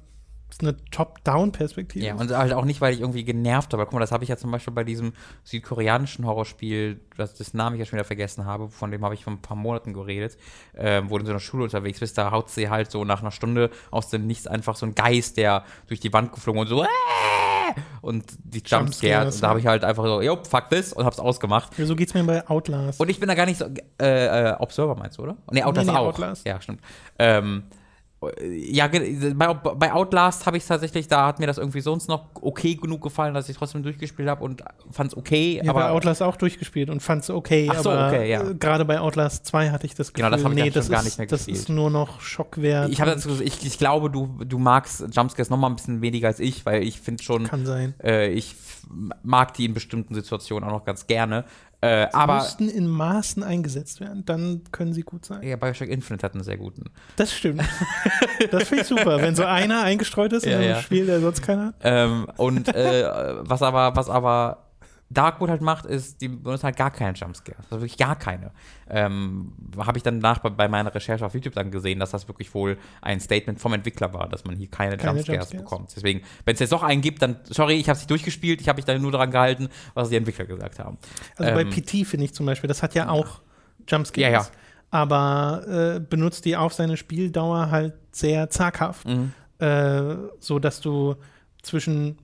es eine Top-Down-Perspektive Ja, ist. und halt auch nicht, weil ich irgendwie genervt habe. Guck mal, das habe ich ja zum Beispiel bei diesem südkoreanischen Horrorspiel, das, das Namen ich ja schon wieder vergessen habe, von dem habe ich vor ein paar Monaten geredet, ähm, wo du in so einer Schule unterwegs bist, da haut sie halt so nach einer Stunde aus dem Nichts einfach so ein Geist, der durch die Wand geflogen und so "Äh!" und die Jumpscare. Jumpscares, Und da habe ich halt einfach so, yo, fuck this und hab's ausgemacht. Ja, so geht's mir bei Outlast. Und ich bin da gar nicht so. Äh, äh, Observer meinst du, oder? Nee, Outlast Nee, nee, auch. Outlast. Ja, stimmt. Ähm, ja, bei, bei Outlast habe ich tatsächlich, da hat mir das irgendwie sonst noch okay genug gefallen, dass ich trotzdem durchgespielt habe und fand es okay. ja, aber bei Outlast auch durchgespielt und fand's okay, Ach so, aber okay, ja. äh, gerade bei Outlast 2 hatte ich das Gefühl, Genau, das hab ich nee, das gar ist, nicht mehr das gespielt. ist nur noch Schockwert. ich, dazu, ich, ich glaube, du, du magst Jumpscares noch mal ein bisschen weniger als ich, weil ich finde schon, kann sein. äh, ich mag die in bestimmten Situationen auch noch ganz gerne. Äh, aber müssten in Maßen eingesetzt werden, dann können sie gut sein. ja, Bioshock Infinite hat einen sehr guten. Das stimmt. das finde ich super, wenn so einer eingestreut ist in Ja, einem ja. Spiel, der sonst keiner hat. Ähm, und äh, was aber, was aber Darkwood halt macht, ist, die benutzt halt gar keine Jumpscares. Also wirklich gar keine. Ähm, Habe ich dann nach bei, bei meiner Recherche auf YouTube dann gesehen, dass das wirklich wohl ein Statement vom Entwickler war, dass man hier keine, Keine Jumpscares, Jumpscares. bekommt. Deswegen, wenn es jetzt doch einen gibt, dann, sorry, ich habe es nicht durchgespielt, ich habe mich da nur daran gehalten, was die Entwickler gesagt haben. Also bei Ähm, PT finde ich zum Beispiel, das hat ja auch Jumpscares. Ja, ja. Aber äh, benutzt die auf seine Spieldauer halt sehr zaghaft. Mhm. Äh, so dass du zwischen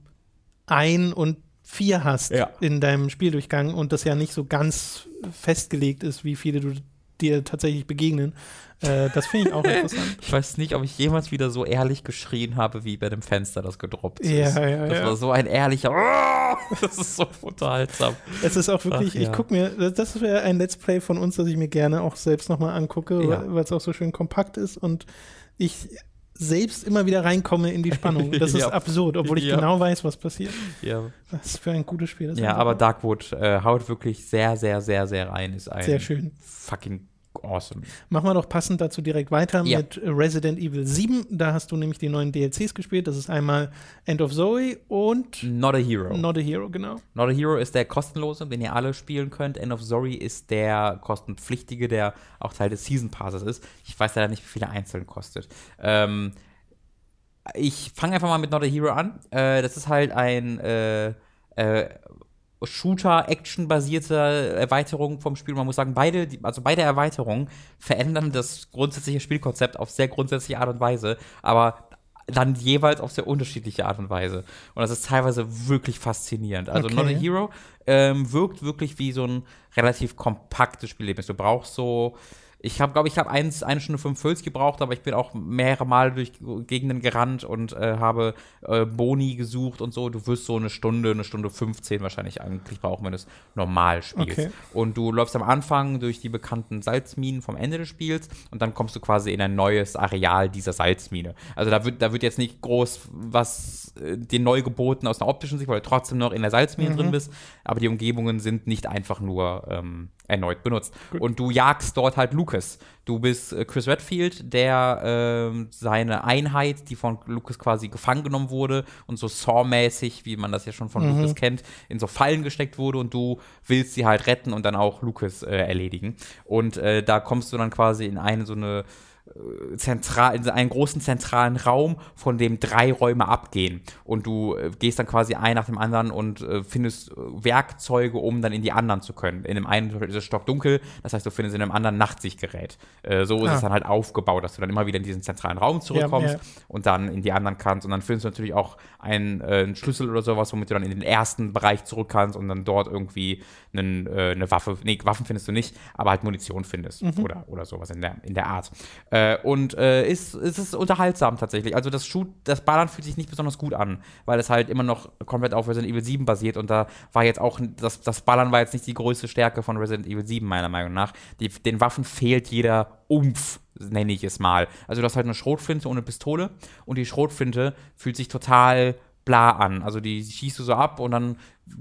ein und vier hast Ja. in deinem Spieldurchgang und das ja nicht so ganz festgelegt ist, wie viele du dir tatsächlich begegnen. Äh, das finde ich auch interessant. Ich weiß nicht, ob ich jemals wieder so ehrlich geschrien habe, wie bei dem Fenster, das gedroppt ist. Ja, ja, das ja. war so ein ehrlicher. Das ist so unterhaltsam. Es ist auch wirklich, Ach, ich gucke mir, das- wäre ein Let's Play von uns, das ich mir gerne auch selbst nochmal angucke, weil es auch so schön kompakt ist und ich selbst immer wieder reinkomme in die Spannung. Das ist Ja. absurd, obwohl ich Ja. genau weiß, was passiert. Ja. Ist für ein gutes Spiel. Das Ja, ist aber einfach Darkwood äh, haut wirklich sehr, sehr, sehr, sehr rein. Ist ein sehr schön. fucking awesome. Machen wir doch passend dazu direkt weiter Ja. mit Resident Evil 7. Da hast du nämlich die neuen DLCs gespielt. Das ist einmal End of Zoe und Not a Hero. Not a Hero, genau. Not a Hero ist der kostenlose, den ihr alle spielen könnt. End of Sorry ist der kostenpflichtige, der auch Teil des Season Passes ist. Ich weiß leider nicht, wie viel er einzeln kostet. Ähm, ich fange einfach mal mit Not a Hero an. Äh, das ist halt ein äh, äh, Shooter-Action-basierte Erweiterung vom Spiel. Man muss sagen, beide, also beide Erweiterungen verändern das grundsätzliche Spielkonzept auf sehr grundsätzliche Art und Weise, aber dann jeweils auf sehr unterschiedliche Art und Weise. Und das ist teilweise wirklich faszinierend. Also Okay. Not a Hero ähm, wirkt wirklich wie so ein relativ kompaktes Spielerlebnis. Du brauchst so ich habe, glaube ich, habe eins, eine Stunde 45 gebraucht, aber ich bin auch mehrere Mal durch Gegenden gerannt und äh, habe äh, Boni gesucht und so. Du wirst so eine Stunde, eine Stunde 15 wahrscheinlich eigentlich brauchen, wenn du es normal spielst. Okay. Und du läufst am Anfang durch die bekannten Salzminen vom Ende des Spiels und dann kommst du quasi in ein neues Areal dieser Salzmine. Also da wird, da wird jetzt nicht groß was äh, neu geboten aus einer optischen Sicht, weil du trotzdem noch in der Salzmine drin bist, aber die Umgebungen sind nicht einfach nur ähm, erneut benutzt. Und du jagst dort halt Lucas. Du bist äh, Chris Redfield, der ähm, seine Einheit, die von Lucas quasi gefangen genommen wurde und so Saw-mäßig, wie man das ja schon von Lucas kennt, in so Fallen gesteckt wurde und du willst sie halt retten und dann auch Lucas äh, erledigen. Und äh, da kommst du dann quasi in eine so eine äh, zentral, in einen großen zentralen Raum, von dem drei Räume abgehen. Und du äh, gehst dann quasi ein nach dem anderen und äh, findest äh, Werkzeuge, um dann in die anderen zu können. In dem einen ist es stockdunkel, das heißt, du findest in dem anderen Nachtsichtgerät. Äh, so ist Ah. es dann halt aufgebaut, dass du dann immer wieder in diesen zentralen Raum zurückkommst ja. und dann in die anderen kannst. Und dann findest du natürlich auch einen, äh, einen Schlüssel oder sowas, womit du dann in den ersten Bereich zurück kannst und dann dort irgendwie einen, äh, eine Waffe, nee, Waffen findest du nicht, aber halt Munition findest oder, oder sowas in der, in der Art. Äh, und äh, ist, ist es unterhaltsam tatsächlich. Also das Shoot, das Ballern fühlt sich nicht besonders gut an, weil es halt immer noch komplett auf Resident Evil 7 basiert und da war jetzt auch, das, das Ballern war jetzt nicht die größte Stärke von Resident Evil 7, meiner Meinung nach. Die, den Waffen fehlt jeder Umf, nenne ich es mal. Also du hast halt eine Schrotflinte ohne Pistole und die Schrotflinte fühlt sich total bla an. Also die schießt du so ab und dann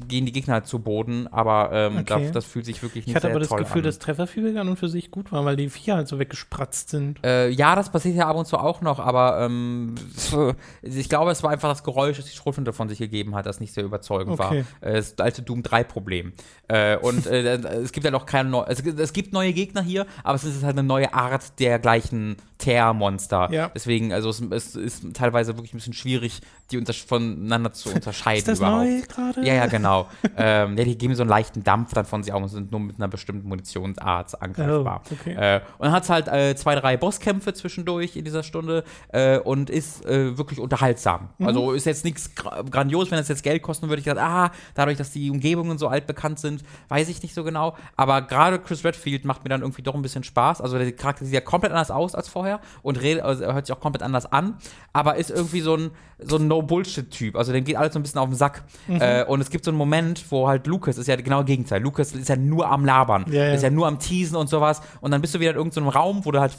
gehen die Gegner halt zu Boden, aber ähm, Okay. da, das fühlt sich wirklich nicht Ich hatte sehr aber das toll Gefühl, an. dass Trefferfeedback an und für sich gut war, weil die Viecher halt so weggespratzt sind. Äh, ja, das passiert ja ab und zu auch noch, aber ähm, ich glaube, es war einfach das Geräusch, das die Schrotflinte von sich gegeben hat, das nicht sehr überzeugend Okay. war. Äh, das alte Doom 3-Problem. Äh, und äh, es gibt ja noch keine neue, es, gibt- es gibt neue Gegner hier, aber es ist halt eine neue Art der gleichen Teer-Monster. Ja. Deswegen, also es, es ist teilweise wirklich ein bisschen schwierig, die voneinander zu unterscheiden Ist das überhaupt. neu gerade? Ja, ja, genau. ähm, ja, die geben so einen leichten Dampf dann von sich aus und sind nur mit einer bestimmten Munitionsart angreifbar. Oh, okay. äh, und dann hat es halt äh, zwei, drei Bosskämpfe zwischendurch in dieser Stunde äh, und ist äh, wirklich unterhaltsam. Mhm. Also ist jetzt nichts gra grandios, wenn es jetzt Geld kosten würde. Ich gedacht, ah, dadurch, dass die Umgebungen so altbekannt sind, weiß ich nicht so genau. Aber gerade Chris Redfield macht mir dann irgendwie doch ein bisschen Spaß. Also der Charakter sieht ja komplett anders aus als vorher und redet, also hört sich auch komplett anders an, aber ist irgendwie so ein, so ein No-Bullshit-Typ. Also dem geht alles so ein bisschen auf den Sack. Mhm. Äh, und es gibt so einen Moment, wo halt Lucas ist ja genau das Gegenteil. Lucas ist ja nur am Labern. Ja, ja. Ist ja nur am Teasen und sowas. Und dann bist du wieder in irgendeinem Raum, wo du halt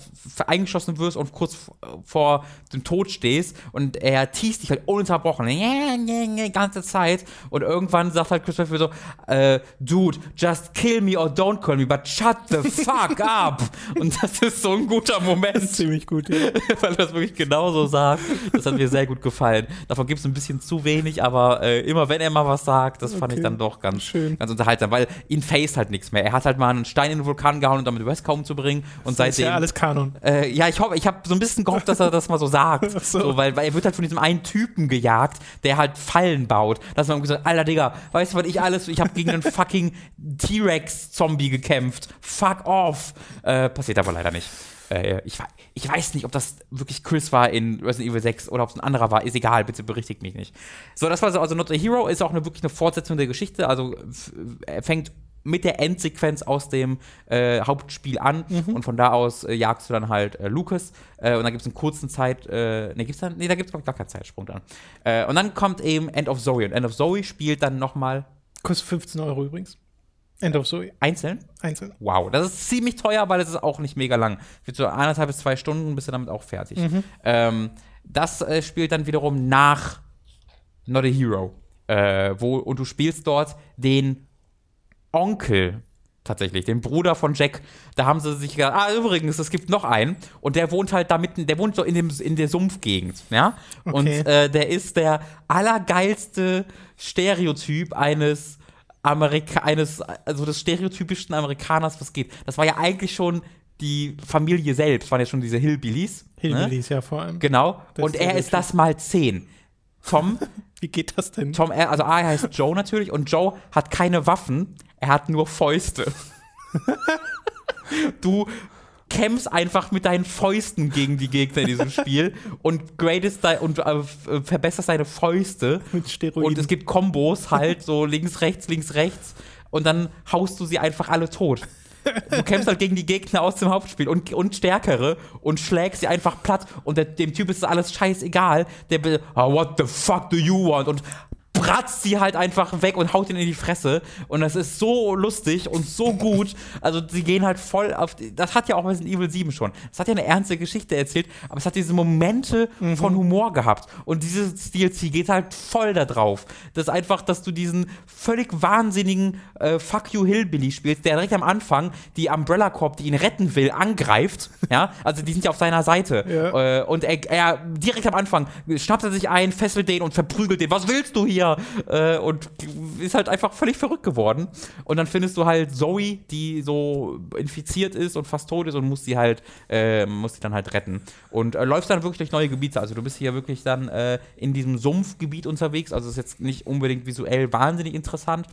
eingeschossen wirst und kurz vor dem Tod stehst. Und er teast dich halt ununterbrochen. Ja, ja, ja, ganze Zeit. Und irgendwann sagt halt Chris Redfield so, äh, Dude, just kill me or don't kill me, but shut the fuck up. Und das ist so ein guter Moment. Ziemlich gut, ja. weil er das wirklich genauso sagt. Das hat mir sehr gut gefallen. Davon gibt es ein bisschen zu wenig, aber äh, immer wenn er mal was sagt, das fand ich Okay. dann doch ganz, Schön. ganz unterhaltsam, weil ihn faced halt nichts mehr. Er hat halt mal einen Stein in den Vulkan gehauen, um damit Wesker umzubringen und Das ist seitdem. ja alles Kanon. Äh, ja, ich hoffe, ich habe so ein bisschen gehofft, dass er das mal so sagt. So. so. weil, weil er wird halt von diesem einen Typen gejagt, der halt Fallen baut. Dass man gesagt, Alter Digga, weißt du, was ich alles, ich habe gegen einen fucking T-Rex-Zombie gekämpft. Fuck off. Äh, passiert aber leider nicht. Äh, ich, ich weiß nicht, ob das wirklich Chris war in Resident Evil 6 oder ob es ein anderer war. Ist egal, bitte berichtigt mich nicht. So, das war so, also Not a Hero ist auch eine, wirklich eine Fortsetzung der Geschichte. Also er fängt mit der Endsequenz aus dem äh, Hauptspiel an und von da aus äh, jagst du dann halt äh, Lucas äh, und dann gibt es einen kurzen Zeit, äh, ne, gibt's dann, nee, da gibt es gar keinen Zeitsprung dann. Äh, und dann kommt eben End of Zoe und End of Zoe spielt dann nochmal Kostet 15 Euro übrigens. End of Zoe. einzeln. Einzeln. Wow, das ist ziemlich teuer, weil es ist auch nicht mega lang. Wird so eineinhalb bis zwei Stunden, bist du damit auch fertig. Ähm, das äh, spielt dann wiederum nach Not a Hero. Äh, wo, und du spielst dort den Onkel tatsächlich, den Bruder von Jack. Da haben sie sich gedacht, ah, übrigens, es gibt noch einen. Und der wohnt halt da mitten, der wohnt so in, dem, in der Sumpfgegend, ja. Und Okay. äh, der ist der allergeilste Stereotyp eines Amerika eines, also des stereotypischen Amerikaners, was geht. Das war ja eigentlich schon die Familie selbst, waren ja schon diese Hillbillies. Ne? Hillbillies ja vor allem. Genau. Das Und er ist das mal zehn. Tom, Wie geht das denn? Tom, er- also A er heißt Joe natürlich und Joe hat keine Waffen, er hat nur Fäuste. du kämpfst einfach mit deinen Fäusten gegen die Gegner in diesem Spiel und gradest da und äh, f- verbesserst deine Fäuste. Mit Steroiden. Und es gibt Kombos halt, so links, rechts, links, rechts. Und dann haust du sie einfach alle tot. Du kämpfst halt gegen die Gegner aus dem Hauptspiel und, und stärkere und schlägst sie einfach platt. Und der, dem Typ ist das alles scheißegal. Der be- oh, what the fuck do you want? Und bratzt sie halt einfach weg und haut ihn in die Fresse. Und das ist so lustig und so gut. Also, sie gehen halt voll auf. Die, das hat ja auch Resident Evil 7 schon. Das hat ja eine ernste Geschichte erzählt, aber es hat diese Momente von Humor gehabt. Und dieses DLC geht halt voll da drauf. Das ist einfach, dass du diesen völlig wahnsinnigen äh, Fuck You Hillbilly spielst, der direkt am Anfang die Umbrella Corp, die ihn retten will, angreift. Ja, also die sind ja auf seiner Seite. Ja. Äh, und er, er direkt am Anfang schnappt er sich ein, fesselt den und verprügelt den. Was willst du hier? Äh, und ist halt einfach völlig verrückt geworden. Und dann findest du halt Zoe, die so infiziert ist und fast tot ist und musst sie halt, äh, musst sie dann halt retten. Und äh, läufst dann wirklich durch neue Gebiete. Also du bist hier wirklich dann äh, in diesem Sumpfgebiet unterwegs. Also ist jetzt nicht unbedingt visuell wahnsinnig interessant.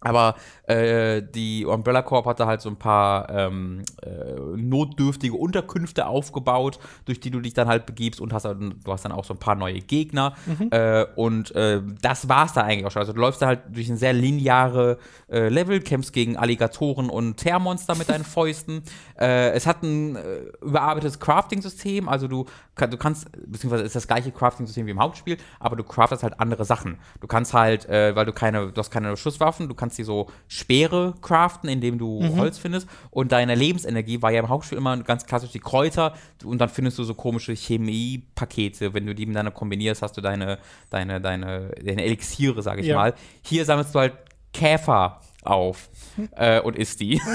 Aber äh, die Umbrella Corp hatte halt so ein paar ähm, äh, notdürftige Unterkünfte aufgebaut, durch die du dich dann halt begibst und hast dann, du hast dann auch so ein paar neue Gegner. Äh, und äh, das war's dann eigentlich auch schon. Also du läufst da halt durch ein sehr lineare äh, Level, kämpfst gegen Alligatoren und Teermonster mit deinen Fäusten. Äh, es hat ein äh, überarbeitetes Crafting-System, also du, du kannst, beziehungsweise ist das gleiche Crafting-System wie im Hauptspiel, aber du craftest halt andere Sachen. Du kannst halt, äh, weil du keine, du hast keine Schusswaffen, du kannst dir so Speere craften, indem du Mhm. Holz findest. Und deine Lebensenergie war ja im Hauptspiel immer ganz klassisch die Kräuter. Und dann findest du so komische Chemiepakete. Wenn du die miteinander kombinierst, hast du deine, deine, deine, deine Elixiere, sage ich Ja. mal. Hier sammelst du halt Käfer auf äh, und isst die.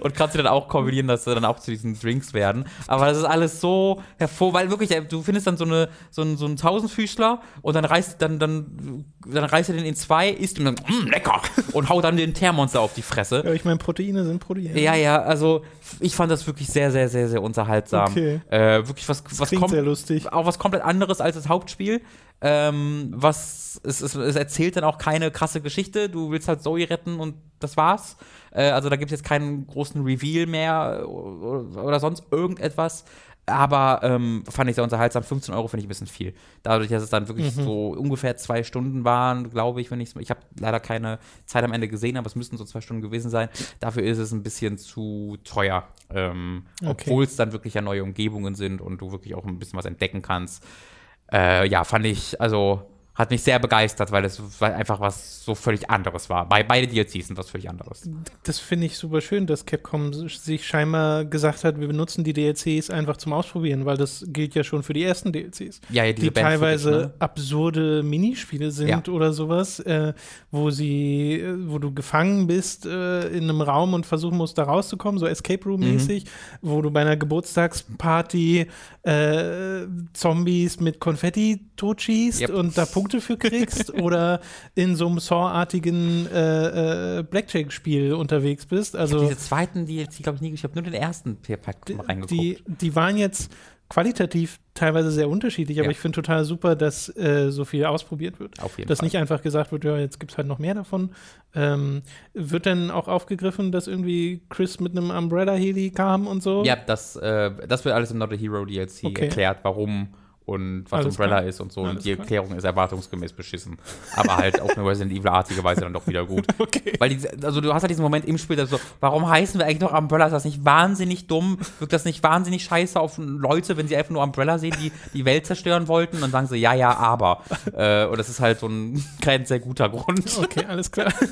und kannst sie dann auch kombinieren, dass sie dann auch zu diesen Drinks werden. Aber das ist alles so hervor, weil wirklich, äh, du findest dann so, eine, so, einen, so einen Tausendfüßler und dann reißt, dann, dann, dann reißt er den in zwei, isst ihn dann, mm, lecker, und haut dann den Teermonster auf die Fresse. Ja, ich meine, Proteine sind Proteine. Ja, ja, also ich fand das wirklich sehr, sehr, sehr, sehr unterhaltsam. Okay. Äh, wirklich was, was Klingt kommt sehr lustig. auch was komplett anderes als das Hauptspiel. Ähm, was es, es, es erzählt dann auch keine krasse Geschichte. Du willst halt Zoe retten und das war's. Äh, also da gibt es jetzt keinen großen Reveal mehr oder, oder sonst irgendetwas. Aber ähm, fand ich sehr unterhaltsam. 15 Euro finde ich ein bisschen viel. Dadurch, dass es dann wirklich so ungefähr zwei Stunden waren, glaube ich, wenn ich Ich habe leider keine Zeit am Ende gesehen, aber es müssten so zwei Stunden gewesen sein. Dafür ist es ein bisschen zu teuer. Ähm, Okay. Obwohl es dann wirklich ja neue Umgebungen sind und du wirklich auch ein bisschen was entdecken kannst. Äh, ja, fand ich, also hat mich sehr begeistert, weil es einfach was so völlig anderes war. Bei beide DLCs sind was völlig anderes. Das finde ich super schön, dass Capcom sich scheinbar gesagt hat, wir benutzen die DLCs einfach zum Ausprobieren, weil das gilt ja schon für die ersten DLCs. Ja, ja, die teilweise ne? absurde Minispiele sind Ja. oder sowas, äh, wo sie, äh, wo du gefangen bist äh, in einem Raum und versuchen musst, da rauszukommen, so Escape Room-mäßig, wo du bei einer Geburtstagsparty äh, Zombies mit Konfetti totschießt Yep. und da Punkte für kriegst oder in so einem Saw-artigen äh, äh, Blackjack-Spiel unterwegs bist. Also diese zweiten DLC, glaube ich, nie, ich habe nur den ersten Pack mal reingeguckt. die, die waren jetzt qualitativ teilweise sehr unterschiedlich, aber Ja. ich finde total super, dass äh, so viel ausprobiert wird. Auf jeden dass Fall. nicht einfach gesagt wird, ja, jetzt gibt es halt noch mehr davon. Ähm, wird dann auch aufgegriffen, dass irgendwie Chris mit einem Umbrella-Heli kam und so? ja, das, äh, das wird alles im Not a Hero DLC Okay. erklärt, warum und was Alles Umbrella klar. ist und so. Alles und die klar. Erklärung ist erwartungsgemäß beschissen. Aber halt auf eine Resident Evil-artige Weise dann doch wieder gut. Okay. Weil die, also du hast halt diesen Moment im Spiel, dass so, warum heißen wir eigentlich noch Umbrella? Ist das nicht wahnsinnig dumm? Wirkt das nicht wahnsinnig scheiße auf Leute, wenn sie einfach nur Umbrella sehen, die die Welt zerstören wollten? Und dann sagen sie, ja, ja, aber. äh, und das ist halt so ein kein sehr guter Grund. Okay, alles klar.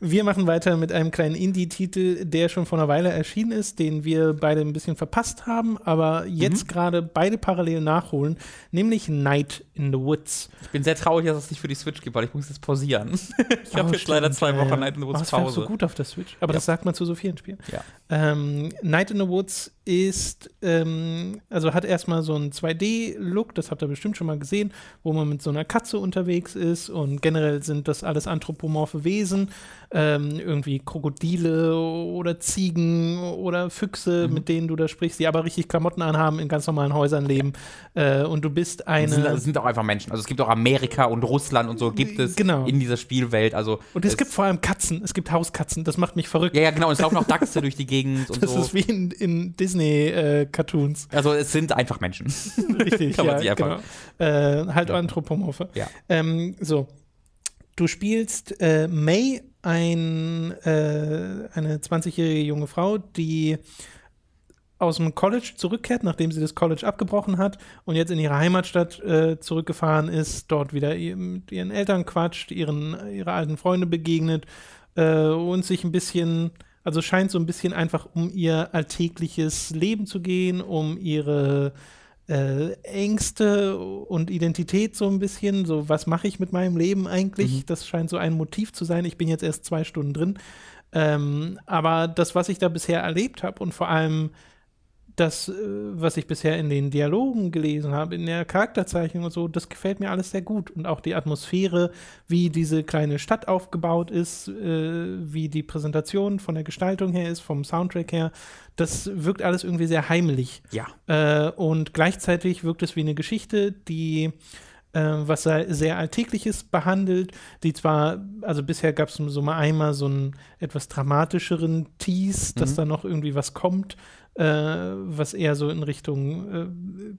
Wir machen weiter mit einem kleinen Indie-Titel, der schon vor einer Weile erschienen ist, den wir beide ein bisschen verpasst haben, aber jetzt Mhm. gerade beide parallel nachholen, nämlich Night in the Woods. Ich bin sehr traurig, dass es nicht für die Switch gibt, weil ich muss jetzt pausieren. Ich habe Oh, jetzt leider zwei ja, Wochen ja. Night in the Oh, Woods das wäre Pause. so gut auf der Switch, aber das sagt man zu so vielen Spielen. Ja. Ähm, Night in the Woods ist, ähm, also hat erstmal so einen 2D-Look, das habt ihr bestimmt schon mal gesehen, wo man mit so einer Katze unterwegs ist und generell sind das alles anthropomorphe Wesen, ähm, irgendwie Krokodile oder Ziegen oder Füchse, Mhm. mit denen du da sprichst, die aber richtig Klamotten anhaben, in ganz normalen Häusern leben. Äh, und du bist Es eine. sind, es sind auch einfach Menschen. Also es gibt auch Amerika und Russland und so gibt es Genau. in dieser Spielwelt. Also und es, gibt vor allem Katzen, es gibt Hauskatzen, das macht mich verrückt. ja, ja, genau. Und es laufen auch Dachse durch die Gegend und Das so. ist wie in, in Disney-Cartoons. Also es sind einfach Menschen. Richtig, Kann man ja, sich einfach- genau. Äh, halt Anthropomorphe. Ja. Ähm, so. Du spielst äh, May, ein, äh, eine 20-jährige junge Frau, die aus dem College zurückkehrt, nachdem sie das College abgebrochen hat und jetzt in ihre Heimatstadt äh, zurückgefahren ist, dort wieder mit ihren Eltern quatscht, ihren, ihre alten Freunde begegnet äh, und sich ein bisschen, also scheint so ein bisschen einfach um ihr alltägliches Leben zu gehen, um ihre äh, Ängste und Identität so ein bisschen, so was mache ich mit meinem Leben eigentlich? Das scheint so ein Motiv zu sein. Ich bin jetzt erst zwei Stunden drin. Ähm, aber das, was ich da bisher erlebt habe und vor allem das, äh, was ich bisher in den Dialogen gelesen habe, in der Charakterzeichnung und so, das gefällt mir alles sehr gut. Und auch die Atmosphäre, wie diese kleine Stadt aufgebaut ist, äh, wie die Präsentation von der Gestaltung her ist, vom Soundtrack her, das wirkt alles irgendwie sehr heimelig. Ja. Äh, und gleichzeitig wirkt es wie eine Geschichte, die was sehr Alltägliches behandelt, die zwar, also bisher gab es so mal einmal so einen etwas dramatischeren Tease, dass Mhm. da noch irgendwie was kommt, was eher so in Richtung äh,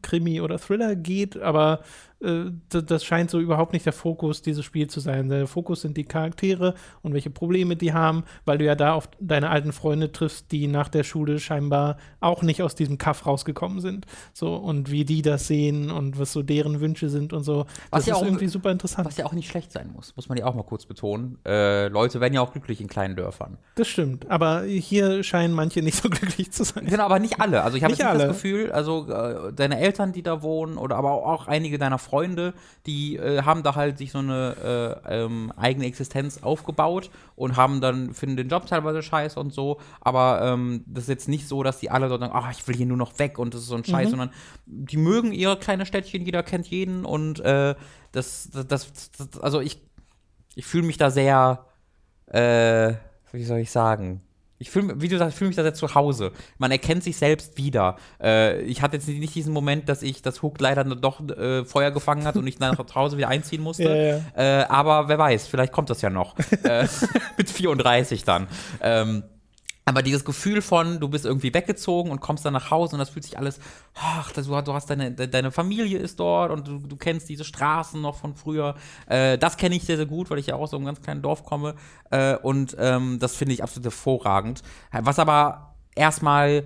Krimi oder Thriller geht, aber äh, das scheint so überhaupt nicht der Fokus dieses Spiels zu sein. Der Fokus sind die Charaktere und welche Probleme die haben, weil du ja da auf deine alten Freunde triffst, die nach der Schule scheinbar auch nicht aus diesem Kaff rausgekommen sind. So, und wie die das sehen und was so deren Wünsche sind und so. Was das ja ist auch- irgendwie super interessant. Was ja auch nicht schlecht sein muss, muss man ja auch mal kurz betonen. Äh, Leute werden ja auch glücklich in kleinen Dörfern. Das stimmt. Aber hier scheinen manche nicht so glücklich zu sein. Genau, aber nicht alle. Also ich habe das Gefühl, also äh, deine Eltern, die da wohnen, oder aber auch einige deiner Freunde, die äh, haben da halt sich so eine äh, ähm, eigene Existenz aufgebaut und haben dann, finden den Job teilweise scheiße und so, aber ähm, das ist jetzt nicht so, dass die alle dort sagen, ah, ich will hier nur noch weg und das ist so ein Scheiß, Mhm. sondern die mögen ihre kleine Städtchen, jeder kennt jeden und äh, das, das, das, das, also ich, ich fühle mich da sehr, äh, wie soll ich sagen? Ich fühle, wie du sagst, fühle mich da sehr zu Hause. Man erkennt sich selbst wieder. Äh, ich hatte jetzt nicht diesen Moment, dass ich das Hook leider doch äh, Feuer gefangen hat und ich dann nach Hause wieder einziehen musste. Ja, ja. Äh, aber wer weiß, vielleicht kommt das ja noch. äh, mit 34 dann. Ähm, aber dieses Gefühl von, du bist irgendwie weggezogen und kommst dann nach Hause und das fühlt sich alles, ach, du du hast deine, de- deine Familie ist dort und du, du kennst diese Straßen noch von früher. Äh, das kenne ich sehr, sehr gut, weil ich ja auch aus so einem ganz kleinen Dorf komme. Äh, und ähm, das finde ich absolut hervorragend. Was aber erstmal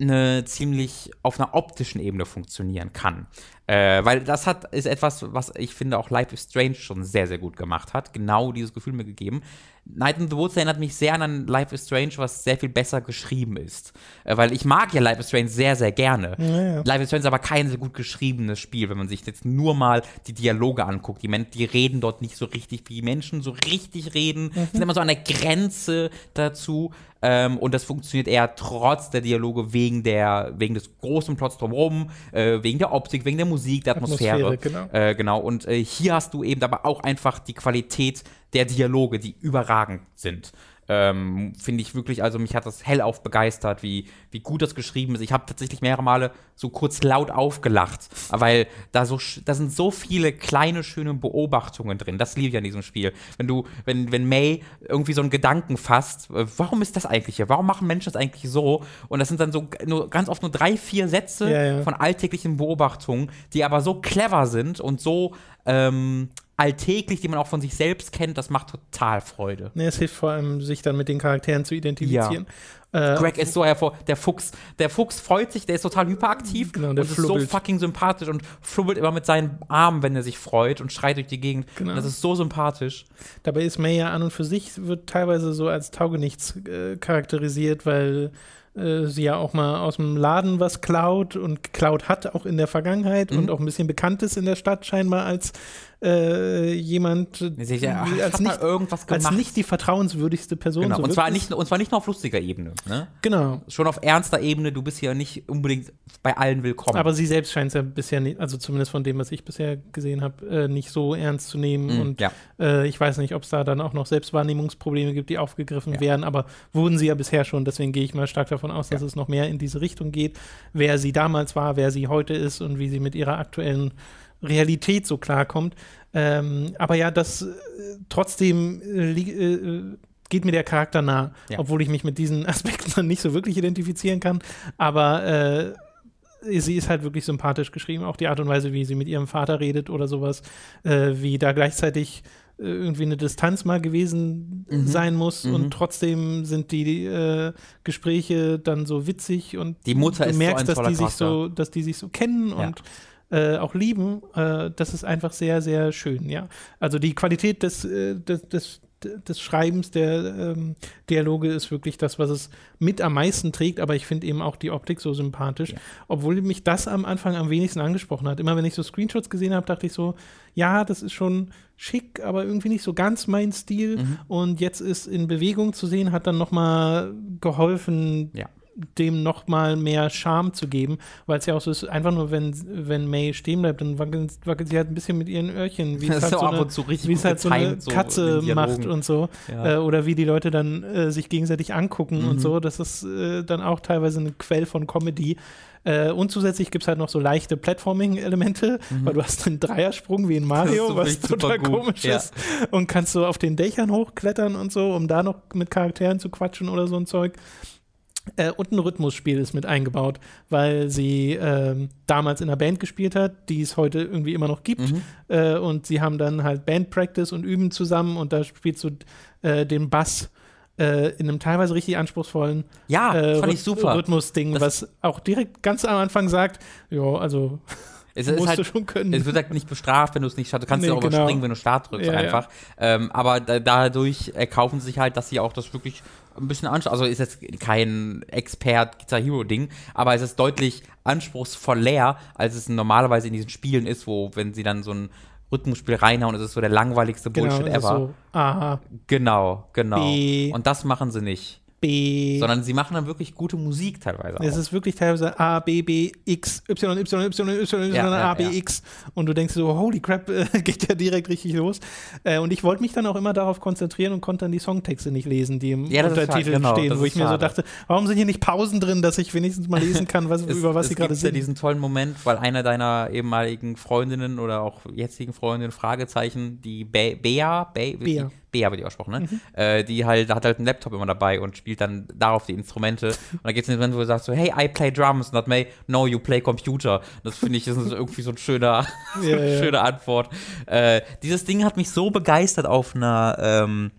eine ziemlich auf einer optischen Ebene funktionieren kann. Äh, weil das hat, ist etwas, was ich finde auch Life is Strange schon sehr, sehr gut gemacht hat. Genau dieses Gefühl mir gegeben. Night in the Woods erinnert mich sehr an Life is Strange, was sehr viel besser geschrieben ist. Äh, weil ich mag ja Life is Strange sehr, sehr gerne. ja. Life is Strange ist aber kein so gut geschriebenes Spiel, wenn man sich jetzt nur mal die Dialoge anguckt. Die, Men die reden dort nicht so richtig, wie Menschen so richtig reden. Die sind immer so an der Grenze dazu. Ähm, und das funktioniert eher trotz der Dialoge wegen, der, wegen des großen Plots drumherum, äh, wegen der Optik, wegen der Musik, der Atmosphäre. Atmosphäre, genau. Äh, genau. Und äh, hier hast du eben aber auch einfach die Qualität der Dialoge, die überragend sind. Ähm, Finde ich wirklich, also mich hat das hellauf begeistert, wie, wie gut das geschrieben ist. Ich habe tatsächlich mehrere Male so kurz laut aufgelacht, weil da so da sind so viele kleine, schöne Beobachtungen drin. Das liebe ich an diesem Spiel. Wenn du, wenn, wenn May irgendwie so einen Gedanken fasst, äh, warum ist das eigentlich hier? Warum machen Menschen das eigentlich so? Und das sind dann so nur ganz oft nur drei, vier Sätze Ja, ja. von alltäglichen Beobachtungen, die aber so clever sind und so ähm, alltäglich, die man auch von sich selbst kennt, das macht total Freude. Nee, es hilft vor allem, sich dann mit den Charakteren zu identifizieren. Äh, Greg ist so hervor, der Fuchs, der Fuchs freut sich, der ist total hyperaktiv Genau, und der ist so fucking sympathisch und flubbelt immer mit seinen Armen, wenn er sich freut und schreit durch die Gegend. Genau. Und das ist so sympathisch. Dabei ist May ja an und für sich, wird teilweise so als Taugenichts äh, charakterisiert, weil äh, sie ja auch mal aus dem Laden was klaut und klaut hat auch in der Vergangenheit Mhm. und auch ein bisschen bekannt ist in der Stadt scheinbar als äh, jemand, ja, die- als nicht, als nicht die vertrauenswürdigste Person. genau. so und, zwar nicht, und zwar nicht nur auf lustiger Ebene. Ne? Genau. Schon auf ernster Ebene, du bist hier nicht unbedingt bei allen willkommen. Aber sie selbst scheint es ja bisher nicht, also zumindest von dem, was ich bisher gesehen habe, äh, nicht so ernst zu nehmen. Mhm, und ja. äh, ich weiß nicht, ob es da dann auch noch Selbstwahrnehmungsprobleme gibt, die aufgegriffen Ja. werden, aber wurden sie ja bisher schon. Deswegen gehe ich mal stark davon aus, dass Ja. es noch mehr in diese Richtung geht, wer sie damals war, wer sie heute ist und wie sie mit ihrer aktuellen Realität so klarkommt. Ähm, aber ja, das äh, trotzdem äh, äh, geht mir der Charakter nah, Ja. obwohl ich mich mit diesen Aspekten dann nicht so wirklich identifizieren kann. Aber äh, sie ist halt wirklich sympathisch geschrieben. Auch die Art und Weise, wie sie mit ihrem Vater redet oder sowas, äh, wie da gleichzeitig äh, irgendwie eine Distanz mal gewesen Mhm. sein muss Mhm. und trotzdem sind die äh, Gespräche dann so witzig und Die Mutter du so merkst, ein dass die sich Charakter. so, dass die sich so kennen Ja. und äh, auch lieben. Äh, das ist einfach sehr, sehr schön, ja. Also die Qualität des, äh, des, des des Schreibens der ähm, Dialoge ist wirklich das, was es mit am meisten trägt, aber ich finde eben auch die Optik so sympathisch, Ja. obwohl mich das am Anfang am wenigsten angesprochen hat. Immer wenn ich so Screenshots gesehen habe, dachte ich so, ja, das ist schon schick, aber irgendwie nicht so ganz mein Stil. Mhm. Und jetzt ist in Bewegung zu sehen, hat dann noch mal geholfen, Ja. Dem noch mal mehr Charme zu geben, weil es ja auch so ist, einfach nur, wenn, wenn May stehen bleibt, dann wackelt, wackelt sie halt ein bisschen mit ihren Öhrchen, wie es halt ist so eine, und wie es halt so eine so Katze in macht und so. Ja. Äh, oder wie die Leute dann äh, sich gegenseitig angucken und Mhm. so. Das ist äh, dann auch teilweise eine Quelle von Comedy. Äh, und zusätzlich gibt es halt noch so leichte Platforming-Elemente, weil du hast einen Dreiersprung wie in Mario, Mhm. so was total komisch ja. ist. Und kannst so auf den Dächern hochklettern und so, um da noch mit Charakteren zu quatschen oder so ein Zeug. Äh, und ein Rhythmusspiel ist mit eingebaut, weil sie ähm, damals in einer Band gespielt hat, die es heute irgendwie immer noch gibt. Mhm. Äh, und sie haben dann halt Band-Practice und üben zusammen und da spielst du äh, den Bass äh, in einem teilweise richtig anspruchsvollen Ja, äh. Rhythmus-Ding, was auch direkt ganz am Anfang sagt, ja, also Es musst ist du halt, schon können. es wird halt nicht bestraft, wenn du es nicht schaffst. Du kannst Nee, ja auch genau. überspringen, wenn du Start drückst Ja, ja. einfach. Ähm, aber da, dadurch erkaufen sie sich halt, dass sie auch das wirklich ein bisschen anschauen. Also ist jetzt kein Expert Guitar Hero Ding, aber es ist deutlich anspruchsvoller, als es normalerweise in diesen Spielen ist, wo wenn sie dann so ein Rhythmusspiel reinhauen, ist es so der langweiligste genau, Bullshit ist ever. so, A, Genau, genau. B. Und das machen sie nicht. B. Sondern sie machen dann wirklich gute Musik teilweise. Es ist wirklich teilweise A, B, B, X, Y, Y, Y, Y, Y, A, B. X. Und du denkst so, holy crap, äh, geht ja direkt richtig los. Äh, und ich wollte mich dann auch immer darauf konzentrieren und konnte dann die Songtexte nicht lesen, die im Ja, Untertitel genau, stehen, wo ich mir so dachte, warum sind hier nicht Pausen drin, dass ich wenigstens mal lesen kann, was, Es- über was sie es gerade gibt ja sind. diesen tollen Moment, weil einer deiner ehemaligen Freundinnen oder auch jetzigen Freundinnen, Fragezeichen, die Be Bea, Be Bea. Bea wird die ausgesprochen, ne? Äh, die halt, hat halt einen Laptop immer dabei und spielt dann darauf die Instrumente. Und da gibt es einen Moment, wo er sagt so, hey, I play drums, not May, no, you play computer. Das finde ich, das ist irgendwie so ein schöner, so Ja, eine ja. schöne Antwort. Äh, dieses Ding hat mich so begeistert auf einer, ähm,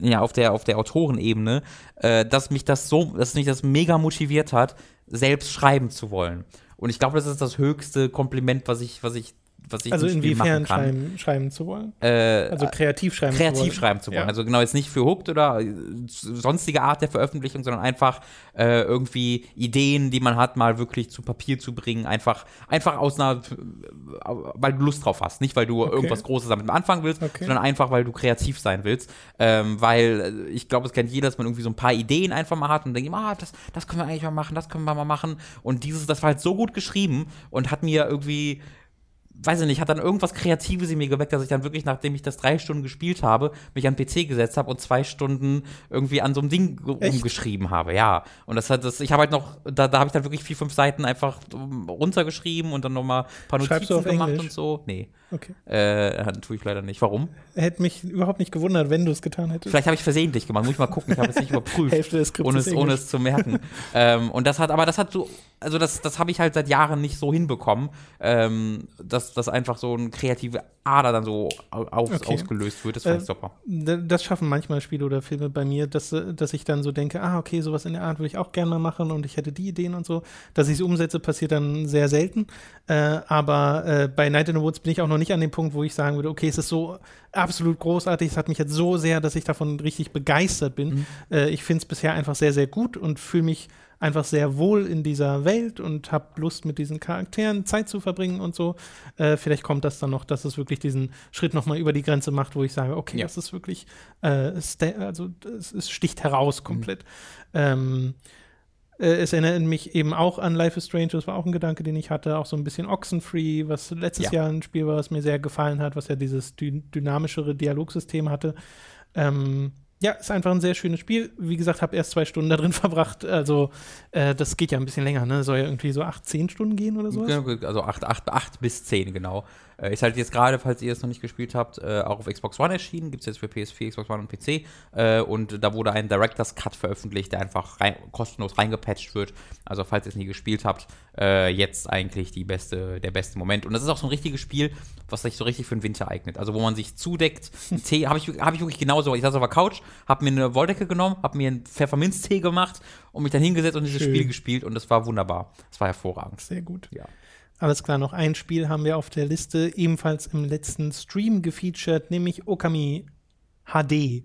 ja, auf der, auf der Autorenebene, äh, dass mich das so, dass mich das mega motiviert hat, selbst schreiben zu wollen. Und ich glaube, das ist das höchste Kompliment, was ich, was ich, was ich also im Spiel inwiefern machen kann. schreiben, schreiben zu wollen? Äh, Also kreativ schreiben zu wollen. kreativ schreiben zu wollen. Ja. Also genau jetzt nicht für Hooked oder äh, sonstige Art der Veröffentlichung, sondern einfach äh, irgendwie Ideen, die man hat, mal wirklich zu Papier zu bringen. Einfach, einfach aus einer, äh, weil du Lust drauf hast. Nicht, weil du irgendwas Großes damit anfangen willst, Okay. sondern einfach, weil du kreativ sein willst. Ähm, weil äh, ich glaube, es kennt jeder, dass man irgendwie so ein paar Ideen einfach mal hat und denkt, ah, das, das können wir eigentlich mal machen, das können wir mal machen. Und dieses, das war halt so gut geschrieben und hat mir irgendwie weiß ich nicht, hat dann irgendwas Kreatives in mir geweckt, dass ich dann wirklich, nachdem ich das drei Stunden gespielt habe, mich an den PC gesetzt habe und zwei Stunden irgendwie an so einem Ding rumgeschrieben habe, ja. Und das hat das, ich habe halt noch, da, da habe ich dann wirklich vier, fünf Seiten einfach um, runtergeschrieben und dann nochmal ein paar Notizen gemacht Englisch? und so. Nee, Okay. äh, tue ich leider nicht. Warum? Hätte mich überhaupt nicht gewundert, wenn du es getan hättest. Vielleicht habe ich versehentlich gemacht, muss ich mal gucken, ich habe es nicht überprüft. Hälfte des Skripts ohne es, ohne es zu merken. ähm, und das hat, aber das hat so, also das, das habe ich halt seit Jahren nicht so hinbekommen, ähm, dass das einfach so eine kreative Ader dann so aus, Okay. ausgelöst wird. Das fand Äh, ich super. Das schaffen manchmal Spiele oder Filme bei mir, dass, dass ich dann so denke, ah, okay, sowas in der Art würde ich auch gerne mal machen und ich hätte die Ideen und so. Dass ich es umsetze, passiert dann sehr selten. Äh, aber äh, bei Night in the Woods bin ich auch noch nicht an dem Punkt, wo ich sagen würde, okay, es ist so absolut großartig, es hat mich jetzt so sehr, dass ich davon richtig begeistert bin. Mhm. Äh, ich finde es bisher einfach sehr, sehr gut und fühle mich einfach sehr wohl in dieser Welt und habe Lust, mit diesen Charakteren Zeit zu verbringen und so. Äh, vielleicht kommt das dann noch, dass es wirklich diesen Schritt nochmal über die Grenze macht, wo ich sage, okay, Ja. das ist wirklich, äh, also es, sticht heraus komplett. Ähm, äh, es erinnert mich eben auch an Life is Strange, das war auch ein Gedanke, den ich hatte, auch so ein bisschen Oxenfree, was letztes Ja. Jahr ein Spiel war, was mir sehr gefallen hat, was ja dieses dy dynamischere Dialogsystem hatte. Ähm, ja, ist einfach ein sehr schönes Spiel. Wie gesagt, habe erst zwei Stunden da drin verbracht. Also, äh, das geht ja ein bisschen länger, ne? Soll ja irgendwie so acht, zehn Stunden gehen oder sowas. Genau, Also 8, acht, acht bis 10, genau. Äh, ist halt jetzt gerade, falls ihr es noch nicht gespielt habt, äh, auch auf Xbox One erschienen. Gibt es jetzt für PS4, Xbox One und PC. Äh, und da wurde ein Director's Cut veröffentlicht, der einfach rein, kostenlos reingepatcht wird. Also falls ihr es nie gespielt habt, äh, jetzt eigentlich die beste, der beste Moment. Und das ist auch so ein richtiges Spiel, was sich so richtig für den Winter eignet. Also wo man sich zudeckt. Tee habe ich, hab ich wirklich genauso. Ich saß auf der Couch, habe mir eine Wolldecke genommen, habe mir einen Pfefferminztee gemacht und mich dann hingesetzt und dieses Schön. Spiel gespielt. Und das war wunderbar. Das war hervorragend. Sehr gut. Ja. Alles klar, noch ein Spiel haben wir auf der Liste, ebenfalls im letzten Stream gefeatured, nämlich Okami HD.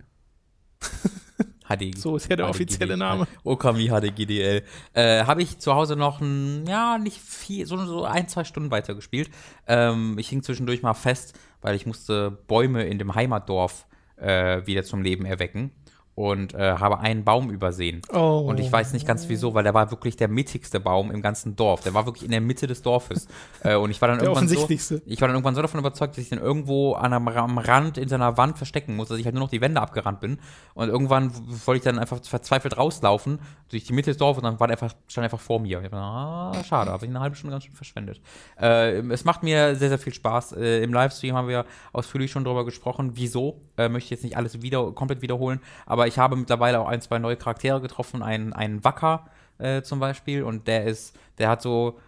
HD. So ist ja der offizielle Name. Okami HDGDL. Äh, Habe ich zu Hause noch, ein, ja, nicht viel, so, so ein, zwei Stunden weitergespielt. Ähm, ich hing zwischendurch mal fest, weil ich musste Bäume in dem Heimatdorf äh, wieder zum Leben erwecken und äh, habe einen Baum übersehen. Oh. Und ich weiß nicht ganz wieso, weil der war wirklich der mittigste Baum im ganzen Dorf. Der war wirklich in der Mitte des Dorfes. äh, und ich war dann Der irgendwann so, ich war dann irgendwann so davon überzeugt, dass ich den irgendwo an einem, am Rand in seiner Wand verstecken muss, dass ich halt nur noch die Wände abgerannt bin. Und irgendwann wollte ich dann einfach verzweifelt rauslaufen durch die Mitte des Dorfes und dann war der einfach, stand er einfach vor mir. Und ich dachte, ah, schade, habe ich eine halbe Stunde ganz schön verschwendet. Äh, es macht mir sehr, sehr viel Spaß. Äh, Im Livestream haben wir ausführlich schon darüber gesprochen, wieso. Äh, möchte ich jetzt nicht alles wieder komplett wiederholen, aber aber ich habe mittlerweile auch ein, zwei neue Charaktere getroffen, einen, einen Wacker äh, zum Beispiel, und der ist, der hat so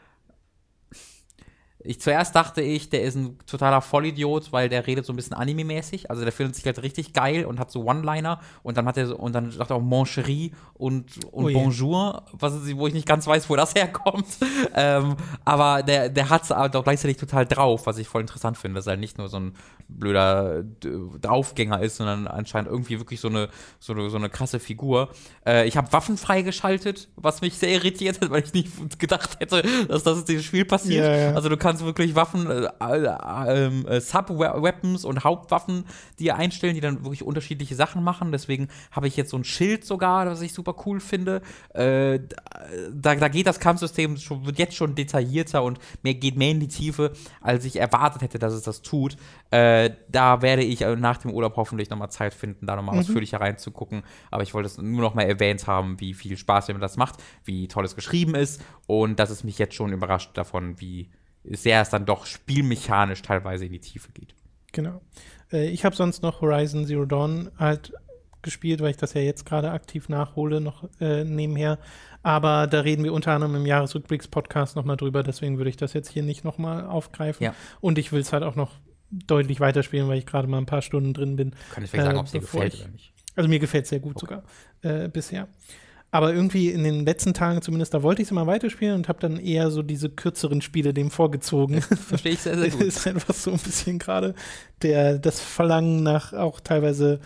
ich zuerst dachte ich, der ist ein totaler Vollidiot, weil der redet so ein bisschen anime-mäßig. Also der findet sich halt richtig geil und hat so One-Liner und dann hat er so, und dann sagt er auch Mon chéri und, und oh Bonjour, was ist, wo ich nicht ganz weiß, wo das herkommt. ähm, aber der, der hat es auch gleichzeitig total drauf, was ich voll interessant finde, dass er halt nicht nur so ein blöder Draufgänger ist, sondern anscheinend irgendwie wirklich so eine, so eine, so eine krasse Figur. Äh, ich habe Waffen freigeschaltet, was mich sehr irritiert hat, weil ich nicht gedacht hätte, dass das in diesem Spiel passiert. Ja, ja. Also du kannst wirklich Waffen, äh, äh, äh, Sub-Weapons und Hauptwaffen dir einstellen, die dann wirklich unterschiedliche Sachen machen. Deswegen habe ich jetzt so ein Schild sogar, was ich super cool finde. Äh, da, da geht das Kampfsystem schon, wird jetzt schon detaillierter und mehr, geht mehr in die Tiefe, als ich erwartet hätte, dass es das tut. Äh, da werde ich äh, nach dem Urlaub hoffentlich nochmal Zeit finden, da nochmal mhm. ausführlicher reinzugucken. Aber ich wollte es nur nochmal erwähnt haben, wie viel Spaß mir das macht, wie toll es geschrieben ist und dass es mich jetzt schon überrascht davon, wie sehr es dann doch spielmechanisch teilweise in die Tiefe geht. Genau. Äh, ich habe sonst noch Horizon Zero Dawn halt gespielt, weil ich das ja jetzt gerade aktiv nachhole, noch äh, nebenher. Aber da reden wir unter anderem im Jahresrückblicks-Podcast nochmal drüber, deswegen würde ich das jetzt hier nicht nochmal aufgreifen. Ja. Und ich will es halt auch noch deutlich weiterspielen, weil ich gerade mal ein paar Stunden drin bin. Kann ich vielleicht äh, sagen, ob es dir gefällt ich, oder nicht? Also mir gefällt es sehr gut okay. sogar äh, bisher. Aber irgendwie in den letzten Tagen zumindest, da wollte ich es immer weiterspielen und habe dann eher so diese kürzeren Spiele dem vorgezogen. Verstehe ich sehr, sehr gut. ist einfach so ein bisschen gerade der das Verlangen nach auch teilweise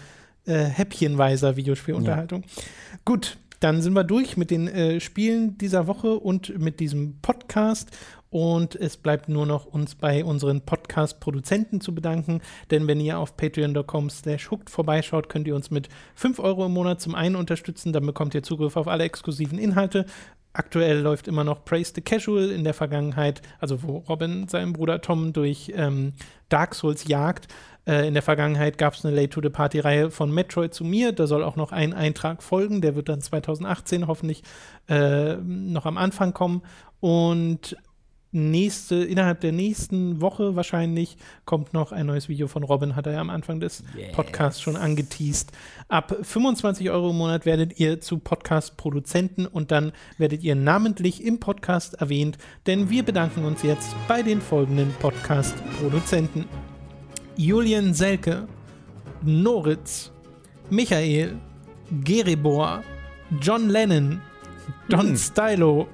äh, häppchenweiser Videospielunterhaltung. Ja. Gut, dann sind wir durch mit den äh, Spielen dieser Woche und mit diesem Podcast. Und es bleibt nur noch uns bei unseren Podcast-Produzenten zu bedanken, denn wenn ihr auf patreon.com slash hooked vorbeischaut, könnt ihr uns mit 5 Euro im Monat zum einen unterstützen, dann bekommt ihr Zugriff auf alle exklusiven Inhalte. Aktuell läuft immer noch Praise the Casual in der Vergangenheit, also wo Robin seinen Bruder Tom durch ähm, Dark Souls jagt. Äh, in der Vergangenheit gab es eine Late to the Party-Reihe von Metroid zu mir. Da soll auch noch ein Eintrag folgen. Der wird dann 2018 hoffentlich äh, noch am Anfang kommen. Und nächste, innerhalb der nächsten Woche wahrscheinlich kommt noch ein neues Video von Robin, hat er ja am Anfang des yes. Podcasts schon angeteased. Ab 25 Euro im Monat werdet ihr zu Podcast-Produzenten und dann werdet ihr namentlich im Podcast erwähnt, denn wir bedanken uns jetzt bei den folgenden Podcast-Produzenten. Julian Selke, Noritz, Michael, Geribor, John Lennon, Don hm. Stylo,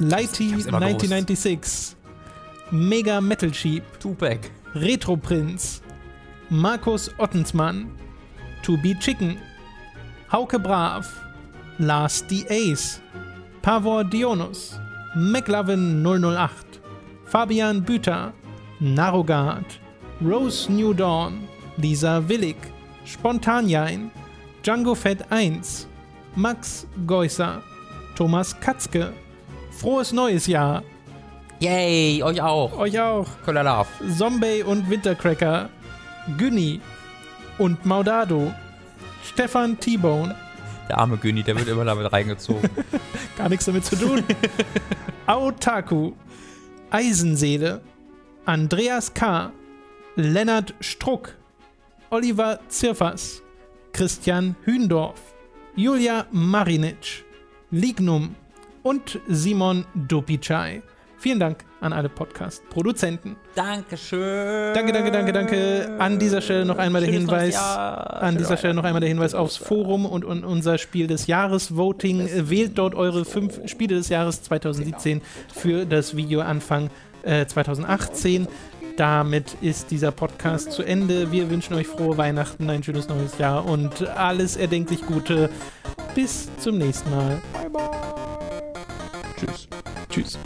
Lighty 1996, Mega Metal Sheep, Tupac, Retro Prince, Markus Ottensmann, To Be Chicken, Hauke Brav, Lars D. Ace, Pavor Dionus, McLovin 008, Fabian Büter, Narogard, Rose New Dawn, Lisa Willig, Spontanjain, Django Fett 1, Max Geusser, Thomas Katzke, Frohes neues Jahr. Yay, euch auch. Euch auch. Love. Zombie und Wintercracker. Günni und Maudado. Stefan T-Bone. Der arme Günni, der wird immer damit reingezogen. Gar nichts damit zu tun. Aotaku. Eisenseele. Andreas K. Lennart Struck. Oliver Zirfers. Christian Hündorf. Julia Marinic. Lignum und Simon Dopicai. Vielen Dank an alle Podcast-Produzenten. Dankeschön. Danke, danke, danke, danke. An dieser Stelle noch einmal der Hinweis. An dieser Stelle noch einmal der Hinweis aufs Forum und, und unser Spiel des Jahres Voting. Wählt dort eure fünf Spiele des Jahres 2017 für das Video Anfang äh, 2018. Damit ist dieser Podcast zu Ende. Wir wünschen euch frohe Weihnachten, ein schönes neues Jahr und alles erdenklich Gute. Bis zum nächsten Mal. Bye, bye. Tschüss.